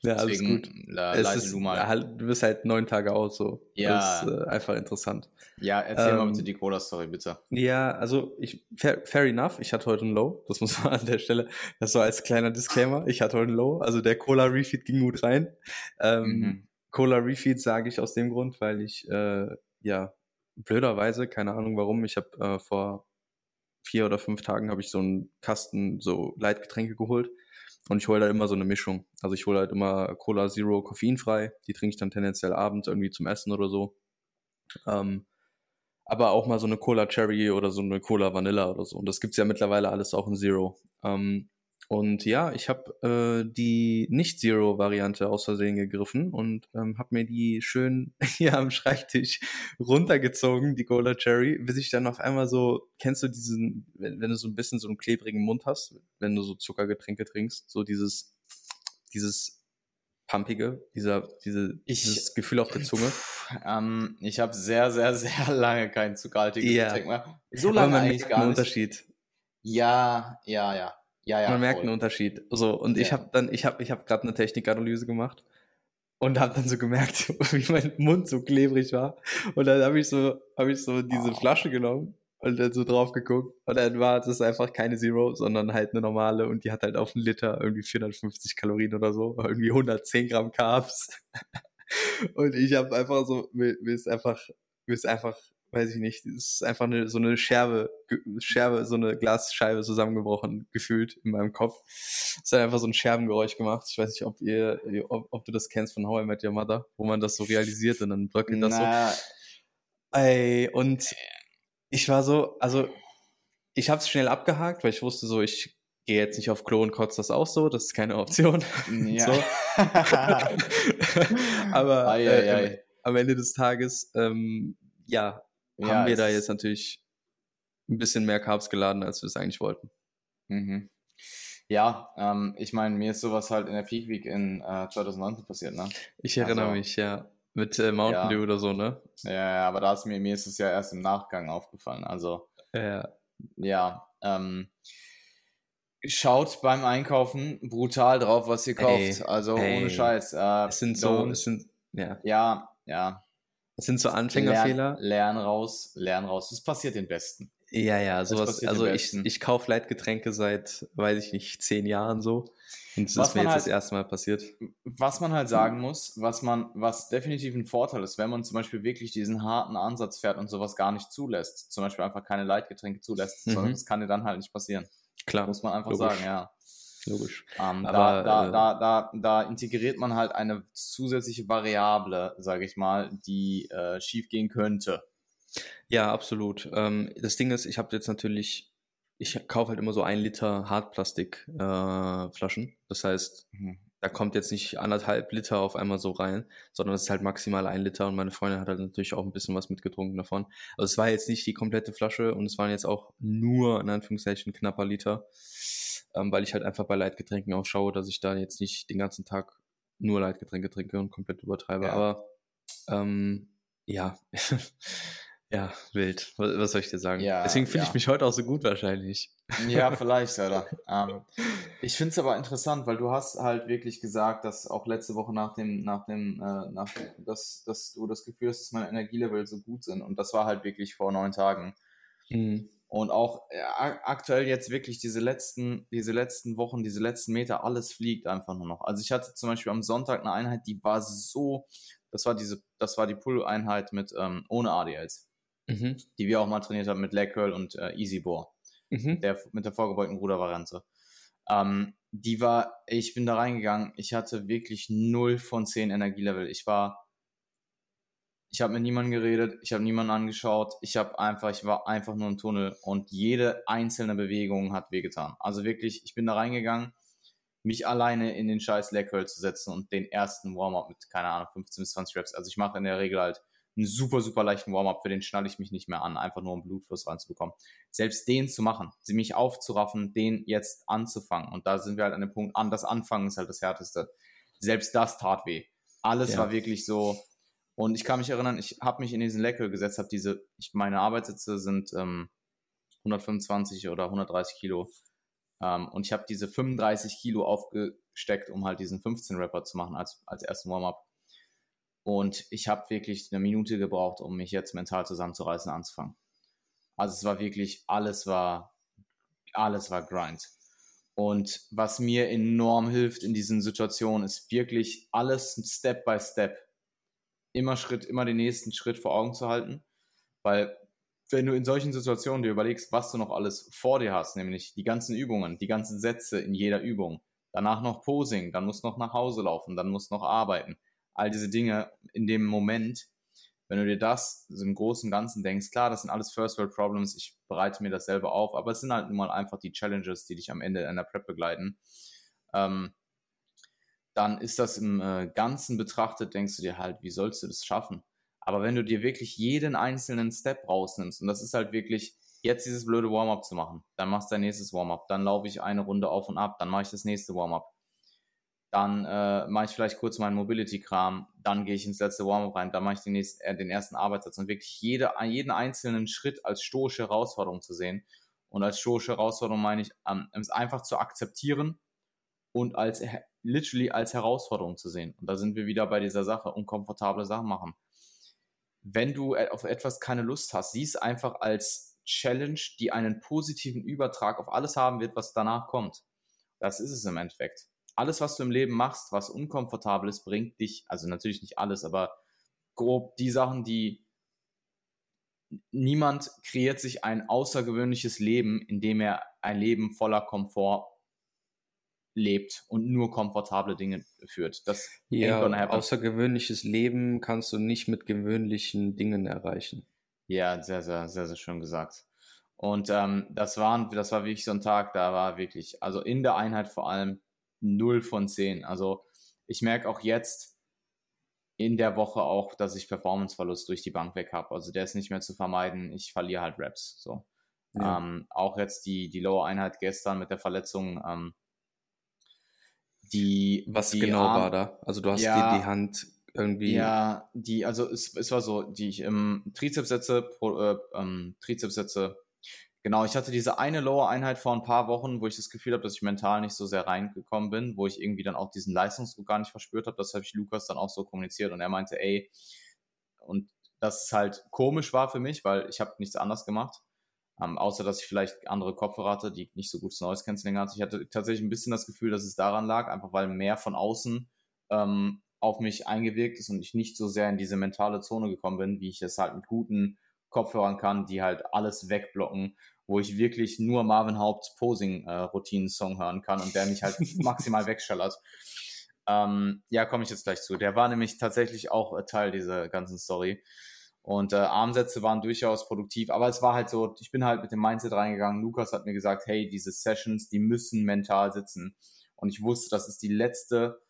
ja, alles gut. La, es ist, du, mal. Halt, du bist halt neun Tage aus, so. Ja. Das ist äh, einfach interessant. Ja, erzähl ähm, mal bitte die Cola Story, bitte. Ja, also ich, fair, fair, enough, ich hatte heute ein Low. Das muss man an der Stelle, das so als kleiner Disclaimer. Ich hatte heute ein Low. Also der Cola Refeed ging gut rein. Ähm, mhm. Cola Refeed sage ich aus dem Grund, weil ich, äh, ja, blöderweise, keine Ahnung warum, ich habe äh, vor vier oder fünf Tagen habe ich so einen Kasten so Leitgetränke geholt und ich hole da immer so eine Mischung. Also ich hole halt immer Cola Zero koffeinfrei, die trinke ich dann tendenziell abends irgendwie zum Essen oder so. Ähm, aber auch mal so eine Cola Cherry oder so eine Cola Vanilla oder so. Und das gibt's ja mittlerweile alles auch in Zero. Ähm, und ja, ich habe äh, die Nicht-Zero-Variante aus Versehen gegriffen und ähm, habe mir die schön hier am Schreibtisch runtergezogen, die Cola Cherry, bis ich dann auf einmal so, kennst du diesen, wenn, wenn du so ein bisschen so einen klebrigen Mund hast, wenn du so Zuckergetränke trinkst, so dieses, dieses pumpige, dieser, diese, ich, dieses Gefühl auf der Zunge? Ähm, ich habe sehr, sehr, sehr lange kein zuckerhaltiges ja. Getränk mehr. So lange Aber man gar nicht. Unterschied. Ja, ja, ja. Ja, ja. Man merkt einen Unterschied. So, und ja. ich habe dann, ich habe, ich habe gerade eine Technikanalyse gemacht und habe dann so gemerkt, wie mein Mund so klebrig war. Und dann habe ich so, habe ich so diese oh. Flasche genommen und dann so drauf geguckt. Und dann war das einfach keine Zero, sondern halt eine normale und die hat halt auf einen Liter irgendwie 450 Kalorien oder so, irgendwie 110 Gramm Carbs. und ich habe einfach so, mir, mir ist einfach, mir ist einfach weiß ich nicht, es ist einfach eine, so eine Scherbe, Scherbe, so eine Glasscheibe zusammengebrochen gefühlt in meinem Kopf. Es hat einfach so ein Scherbengeräusch gemacht. Ich weiß nicht, ob ihr, ob, ob, du das kennst von How I Met Your Mother, wo man das so realisiert und dann bröckelt das Na. so. Ey, und ich war so, also ich habe es schnell abgehakt, weil ich wusste so, ich gehe jetzt nicht auf Klo und kotze das auch so, das ist keine Option. Ja. Aber ei, ei. Äh, am Ende des Tages, ähm, ja, ja, haben wir da jetzt natürlich ein bisschen mehr Carbs geladen, als wir es eigentlich wollten. Mhm. Ja, ähm, ich meine, mir ist sowas halt in der Peak Week in äh, 2019 passiert, ne? Ich erinnere also, mich, ja. Mit äh, Mountain ja. Dew oder so, ne? Ja, ja, aber da ist mir, mir ist es ja erst im Nachgang aufgefallen. Also, ja, ja ähm, Schaut beim Einkaufen brutal drauf, was ihr kauft. Ey, also ey. ohne Scheiß. Äh, Es sind so, es sind, ja, ja, ja. Es sind so Anfängerfehler. Lern, lern raus, lern raus. Das passiert den Besten. Ja, ja, Das sowas. Also ich, ich kaufe Leitgetränke seit, weiß ich nicht, zehn Jahren so. Und es Was ist mir jetzt das halt- erste Mal passiert. Was man halt sagen muss, was man, was definitiv ein Vorteil ist, wenn man zum Beispiel wirklich diesen harten Ansatz fährt und sowas gar nicht zulässt, zum Beispiel einfach keine Leitgetränke zulässt, Mhm. sondern das kann dir dann halt nicht passieren. Klar, Muss man einfach logisch. sagen, ja. Logisch. Ähm, Aber, da, da, äh, da, da, da integriert man halt eine zusätzliche Variable, sage ich mal, die äh, schief gehen könnte. Ja, absolut. Ähm, das Ding ist, ich habe jetzt natürlich, ich kaufe halt immer so ein Liter Hartplastikflaschen. Äh, Flaschen. das heißt, da kommt jetzt nicht anderthalb Liter auf einmal so rein, sondern es ist halt maximal ein Liter und meine Freundin hat halt natürlich auch ein bisschen was mitgetrunken davon. Also es war jetzt nicht die komplette Flasche und es waren jetzt auch nur, in Anführungszeichen, knapper Liter, ähm, weil ich halt einfach bei Leitgetränken auch schaue, dass ich da jetzt nicht den ganzen Tag nur Leitgetränke trinke und komplett übertreibe. Ja. Aber ähm, ja, ja, wild. Was, was soll ich dir sagen? Ja, Deswegen fühle ja. ich mich heute auch so gut wahrscheinlich. Ja, vielleicht, oder? ähm, ich finde es aber interessant, weil du hast halt wirklich gesagt, dass auch letzte Woche nach dem, nach dem, äh, nach, dass, dass du das Gefühl hast, dass meine Energielevel so gut sind. Und das war halt wirklich vor neun Tagen. Mhm. Und auch äh, ak- aktuell jetzt wirklich diese letzten, diese letzten Wochen, diese letzten Meter, alles fliegt einfach nur noch. Also ich hatte zum Beispiel am Sonntag eine Einheit, die war so, das war diese, das war die Pull-Einheit mit ähm, ohne ADLs, Mhm. die wir auch mal trainiert haben mit Leg Curl und äh, Easy Bore Mhm. der, mit der vorgebeugten Rudervariante. Ähm, die war, ich bin da reingegangen, ich hatte wirklich 0 von 10 Energielevel. Ich war, ich habe mit niemandem geredet, ich habe niemanden angeschaut, ich habe einfach, ich war einfach nur im Tunnel und jede einzelne Bewegung hat wehgetan. Also wirklich, ich bin da reingegangen, mich alleine in den scheiß Leg Curl zu setzen und den ersten Warm-up mit, keine Ahnung, 15 bis 20 Reps. Also ich mache in der Regel halt einen super, super leichten Warm-up, für den schnalle ich mich nicht mehr an, einfach nur um Blutfluss reinzubekommen selbst den zu machen, sie mich aufzuraffen, den jetzt anzufangen. Und da sind wir halt an dem Punkt an, das Anfangen ist halt das Härteste. Selbst das tat weh. Alles Ja. war wirklich so. Und ich kann mich erinnern, ich habe mich in diesen Leckel gesetzt, habe diese, ich, meine Arbeitssitze sind ähm, 125 oder 130 Kilo. Ähm, und ich habe diese 35 Kilo aufgesteckt, um halt diesen 15 Rapper zu machen als, als ersten Warm-up. Und ich habe wirklich eine Minute gebraucht, um mich jetzt mental zusammenzureißen, anzufangen. Also es war wirklich, alles war, alles war Grind. Und was mir enorm hilft in diesen Situationen, ist wirklich alles Step by Step. Immer Schritt, immer den nächsten Schritt vor Augen zu halten. Weil wenn du in solchen Situationen dir überlegst, was du noch alles vor dir hast, nämlich die ganzen Übungen, die ganzen Sätze in jeder Übung, danach noch Posing, dann musst du noch nach Hause laufen, dann musst du noch arbeiten. All diese Dinge in dem Moment, wenn du dir das im Großen und Ganzen denkst, klar, das sind alles First World Problems, ich bereite mir das selber auf, aber es sind halt nun mal einfach die Challenges, die dich am Ende in der Prep begleiten. Ähm, dann ist das im äh, Ganzen betrachtet, denkst du dir halt, wie sollst du das schaffen? Aber wenn du dir wirklich jeden einzelnen Step rausnimmst, und das ist halt wirklich, jetzt dieses blöde Warm-up zu machen, dann machst du dein nächstes Warm-up, dann laufe ich eine Runde auf und ab, dann mache ich das nächste Warm-up, dann äh, mache ich vielleicht kurz meinen Mobility-Kram, dann gehe ich ins letzte Warm-up rein, dann mache ich den, nächsten, äh, den ersten Arbeitssatz und wirklich jede, jeden einzelnen Schritt als stoische Herausforderung zu sehen. Und als stoische Herausforderung meine ich, ähm, es einfach zu akzeptieren und als literally als Herausforderung zu sehen. Und da sind wir wieder bei dieser Sache, unkomfortable Sachen machen. Wenn du auf etwas keine Lust hast, sieh es einfach als Challenge, die einen positiven Übertrag auf alles haben wird, was danach kommt. Das ist es im Endeffekt alles, was du im Leben machst, was unkomfortabel ist, bringt dich, also natürlich nicht alles, aber grob die Sachen, die niemand kreiert sich ein außergewöhnliches Leben, in dem er ein Leben voller Komfort lebt und nur komfortable Dinge führt. Das ja, außergewöhnliches Leben kannst du nicht mit gewöhnlichen Dingen erreichen. Ja, sehr, sehr, sehr, sehr schön gesagt. Und ähm, das, waren, das war wirklich so ein Tag, da war wirklich, also in der Einheit vor allem, 0 von 10. Also ich merke auch jetzt in der Woche auch, dass ich Performanceverlust durch die Bank weg habe. Also der ist nicht mehr zu vermeiden. Ich verliere halt Raps. So. Ja. Ähm, auch jetzt die, die Lower-Einheit gestern mit der Verletzung. Ähm, die, Was die genau Arm, war da? Also du hast ja, die, die Hand irgendwie. Ja, die, also es, es war so, die ich im Trizepssätze, äh, ähm, Trizepssätze, Genau, ich hatte diese eine Lower-Einheit vor ein paar Wochen, wo ich das Gefühl habe, dass ich mental nicht so sehr reingekommen bin, wo ich irgendwie dann auch diesen Leistungsdruck gar nicht verspürt habe. Das habe ich Lukas dann auch so kommuniziert und er meinte, ey, und dass es halt komisch war für mich, weil ich habe nichts anderes gemacht. Ähm, außer dass ich vielleicht andere Kopfhörer hatte, die nicht so gutes Noise Cancelling hatte. Ich hatte tatsächlich ein bisschen das Gefühl, dass es daran lag, einfach weil mehr von außen ähm, auf mich eingewirkt ist und ich nicht so sehr in diese mentale Zone gekommen bin, wie ich es halt mit guten Kopfhörern kann, die halt alles wegblocken, wo ich wirklich nur Marvin Haupts Posing-Routinen-Song äh, hören kann und der mich halt maximal wegschallert. Ähm, ja, komme ich jetzt gleich zu. Der war nämlich tatsächlich auch äh, Teil dieser ganzen Story. Und äh, Armsätze waren durchaus produktiv, aber es war halt so, ich bin halt mit dem Mindset reingegangen. Lukas hat mir gesagt, hey, diese Sessions, die müssen mental sitzen. Und ich wusste, das ist die letzte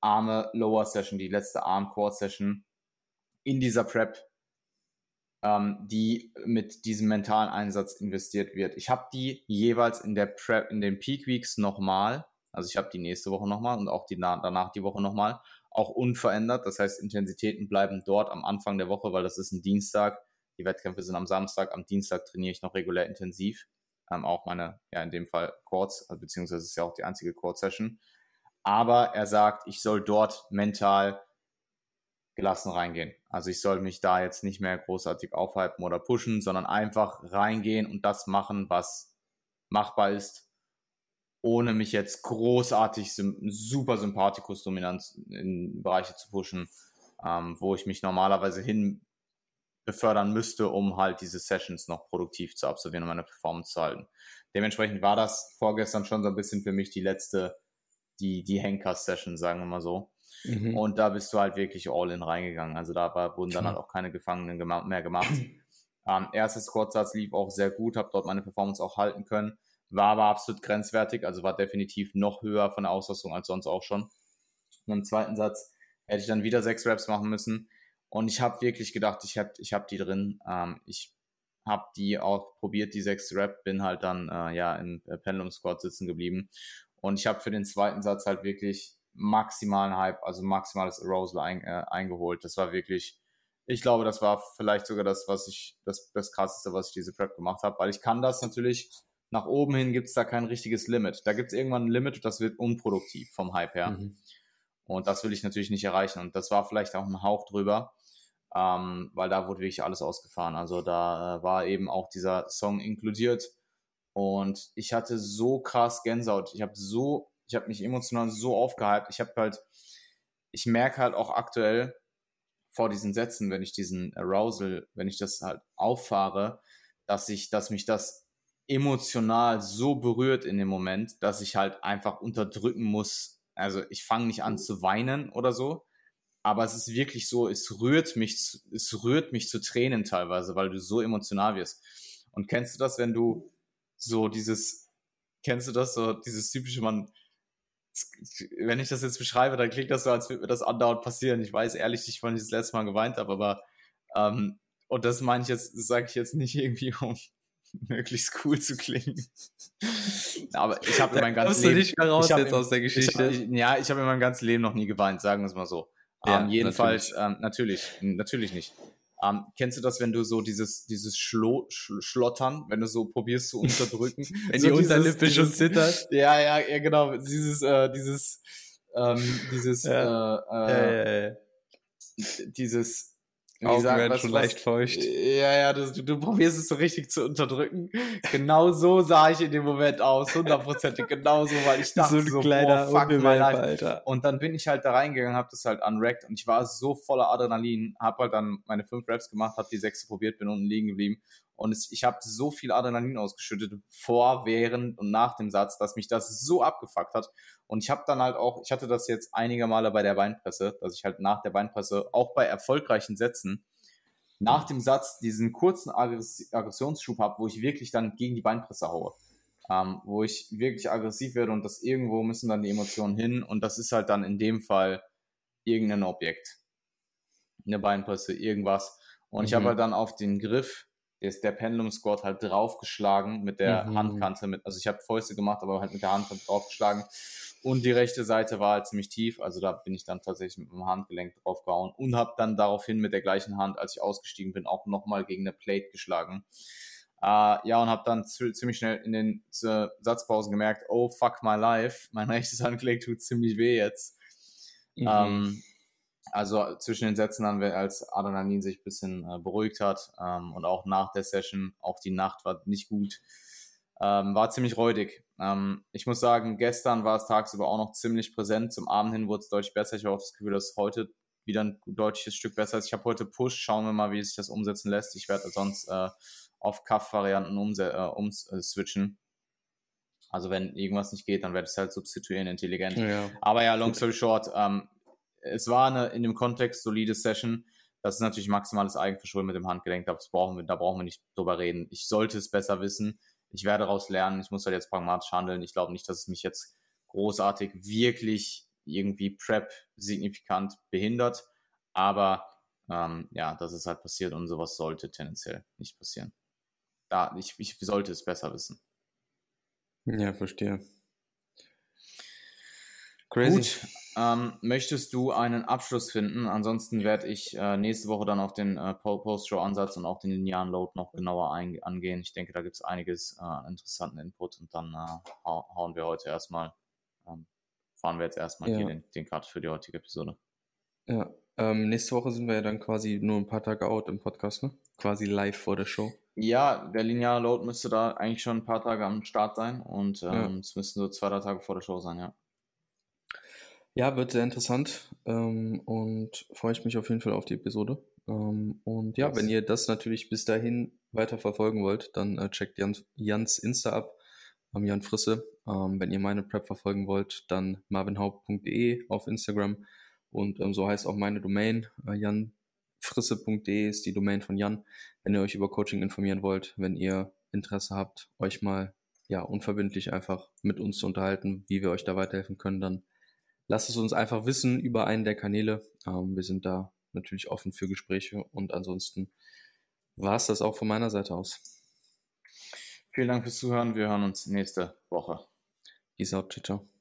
Arme Lower Session, die letzte Arm Core Session in dieser Prep, ähm, die mit diesem mentalen Einsatz investiert wird. Ich habe die jeweils in der Prep, in den Peak Weeks nochmal, also ich habe die nächste Woche nochmal und auch die danach die Woche nochmal auch unverändert. Das heißt, Intensitäten bleiben dort am Anfang der Woche, weil das ist ein Dienstag. Die Wettkämpfe sind am Samstag. Am Dienstag trainiere ich noch regulär intensiv. Ähm, auch meine, ja, in dem Fall Quads, also beziehungsweise ist ja auch die einzige Quad-Session. Aber er sagt, ich soll dort mental gelassen reingehen. Also ich soll mich da jetzt nicht mehr großartig aufhalten oder pushen, sondern einfach reingehen und das machen, was machbar ist ohne mich jetzt großartig super Sympathikus-Dominanz in Bereiche zu pushen, ähm, wo ich mich normalerweise hin befördern müsste, um halt diese Sessions noch produktiv zu absolvieren und meine Performance zu halten. Dementsprechend war das vorgestern schon so ein bisschen für mich die letzte, die, die Henker-Session, sagen wir mal so. Mhm. Und da bist du halt wirklich all in reingegangen. Also da war, wurden dann halt auch keine Gefangenen mehr gemacht. Ähm, erstes Kurzsatz lief auch sehr gut, habe dort meine Performance auch halten können. War aber absolut grenzwertig, also war definitiv noch höher von der Auslastung als sonst auch schon. Und im zweiten Satz hätte ich dann wieder sechs Raps machen müssen. Und ich habe wirklich gedacht, ich habe ich hab die drin. Ähm, ich habe die auch probiert, die sechs Rap, bin halt dann äh, ja im Pendulum Squad sitzen geblieben. Und ich habe für den zweiten Satz halt wirklich maximalen Hype, also maximales Arousal ein, äh, eingeholt. Das war wirklich, ich glaube, das war vielleicht sogar das, was ich, das, das krasseste, was ich diese Prep gemacht habe, weil ich kann das natürlich nach oben hin gibt es da kein richtiges Limit. Da gibt es irgendwann ein Limit und das wird unproduktiv vom Hype her. Mhm. Und das will ich natürlich nicht erreichen. Und das war vielleicht auch ein Hauch drüber, ähm, weil da wurde wirklich alles ausgefahren. Also da äh, war eben auch dieser Song inkludiert. Und ich hatte so krass Gänsehaut. Ich habe so, ich habe mich emotional so aufgehypt. Ich habe halt, ich merke halt auch aktuell vor diesen Sätzen, wenn ich diesen Arousal, wenn ich das halt auffahre, dass ich, dass mich das emotional so berührt in dem Moment, dass ich halt einfach unterdrücken muss. Also ich fange nicht an zu weinen oder so, aber es ist wirklich so, es rührt mich, es rührt mich zu Tränen teilweise, weil du so emotional wirst. Und kennst du das, wenn du so dieses, kennst du das so, dieses typische, man, wenn ich das jetzt beschreibe, dann klingt das so, als würde mir das andauernd passieren. Ich weiß ehrlich nicht, wann ich das letzte Mal geweint habe, aber ähm, und das meine ich jetzt, das sage ich jetzt nicht irgendwie, um möglichst cool zu klingen. Aber ich habe in meinem ganzen Leben. Nicht mehr raus jetzt im, aus der Geschichte. Ich, ja, ich habe in meinem ganzen Leben noch nie geweint, sagen wir es mal so. Ja, ähm, jedenfalls, natürlich. Ähm, natürlich, natürlich nicht. Ähm, kennst du das, wenn du so dieses, dieses Schlo Sch Schlottern, wenn du so probierst zu unterdrücken? wenn so die Unterlippe schon zittert? Ja, ja, ja, genau. Dieses, äh, dieses, ähm, dieses, ja. Äh, äh, ja, ja, dieses Augen sagen, werden schon was, leicht feucht. Ja, ja, du, du, probierst es so richtig zu unterdrücken. Genau so sah ich in dem Moment aus, hundertprozentig genau so, weil ich dachte so, ein so kleiner boah, fuck my life. Alter. Und dann bin ich halt da reingegangen, hab das halt unrackt und ich war so voller Adrenalin, hab halt dann meine fünf Raps gemacht, hab die sechste probiert, bin unten liegen geblieben und es, ich habe so viel Adrenalin ausgeschüttet vor, während und nach dem Satz, dass mich das so abgefuckt hat. Und ich habe dann halt auch, ich hatte das jetzt einige Male bei der Beinpresse, dass ich halt nach der Beinpresse, auch bei erfolgreichen Sätzen, nach dem Satz diesen kurzen Aggress Aggressionsschub habe, wo ich wirklich dann gegen die Beinpresse haue. Ähm, wo ich wirklich aggressiv werde und das irgendwo müssen dann die Emotionen hin und das ist halt dann in dem Fall irgendein Objekt. Eine Beinpresse, irgendwas. Und mhm. ich habe halt dann auf den Griff ist der Pendulum Squat halt draufgeschlagen mit der mhm. Handkante. Mit, also ich habe Fäuste gemacht, aber halt mit der Hand draufgeschlagen. Und die rechte Seite war halt ziemlich tief. Also da bin ich dann tatsächlich mit dem Handgelenk draufgehauen und habe dann daraufhin mit der gleichen Hand, als ich ausgestiegen bin, auch nochmal gegen eine Plate geschlagen. Äh, ja, und habe dann ziemlich schnell in den äh, Satzpausen gemerkt, oh fuck my life, mein rechtes Handgelenk tut ziemlich weh jetzt. Mhm. Ähm, also zwischen den Sätzen dann, als Adrenalin sich ein bisschen äh, beruhigt hat ähm, und auch nach der Session, auch die Nacht war nicht gut, ähm, war ziemlich räudig. Ähm, ich muss sagen, gestern war es tagsüber auch noch ziemlich präsent. Zum Abend hin wurde es deutlich besser. Ich habe auch das Gefühl, dass heute wieder ein deutliches Stück besser ist. Ich habe heute Push. Schauen wir mal, wie sich das umsetzen lässt. Ich werde sonst äh, auf Cuff-Varianten umswitchen. Äh, äh, also wenn irgendwas nicht geht, dann werde ich es halt substituieren, intelligent. Ja. Aber ja, long story short, ähm, es war eine in dem Kontext solide Session. Das ist natürlich maximales Eigenverschulden mit dem Handgelenk. Das brauchen wir, da brauchen wir nicht drüber reden. Ich sollte es besser wissen. Ich werde daraus lernen. Ich muss halt jetzt pragmatisch handeln. Ich glaube nicht, dass es mich jetzt großartig wirklich irgendwie Prep signifikant behindert. Aber ähm, ja, das ist halt passiert und sowas sollte tendenziell nicht passieren. Da, ich, ich sollte es besser wissen. Ja, verstehe. Crazy. Gut, ähm, möchtest du einen Abschluss finden? Ansonsten werde ich äh, nächste Woche dann auf den äh, Post-Show-Ansatz und auch den linearen Load noch genauer angehen. Ich denke, da gibt es einiges äh, interessanten Input und dann äh, hauen wir heute erstmal, ähm, fahren wir jetzt erstmal ja. hier den, den Cut für die heutige Episode. Ja, ähm, nächste Woche sind wir ja dann quasi nur ein paar Tage out im Podcast, ne? Quasi live vor der Show. Ja, der lineare Load müsste da eigentlich schon ein paar Tage am Start sein und ähm, ja. es müssten so zwei, drei Tage vor der Show sein, ja. Ja, wird sehr interessant ähm, und freue ich mich auf jeden Fall auf die Episode. Ähm, und ja, yes. wenn ihr das natürlich bis dahin weiter verfolgen wollt, dann äh, checkt Jans, Jans Insta ab, ähm, Jan Frisse. Ähm, wenn ihr meine Prep verfolgen wollt, dann marvinhaupt.de auf Instagram und ähm, so heißt auch meine Domain. Äh, janfrisse.de ist die Domain von Jan. Wenn ihr euch über Coaching informieren wollt, wenn ihr Interesse habt, euch mal ja unverbindlich einfach mit uns zu unterhalten, wie wir euch da weiterhelfen können, dann lasst es uns einfach wissen über einen der Kanäle. Ähm, wir sind da natürlich offen für Gespräche und ansonsten war es das auch von meiner Seite aus. Vielen Dank fürs Zuhören. Wir hören uns nächste Woche. Peace out. Ciao, ciao.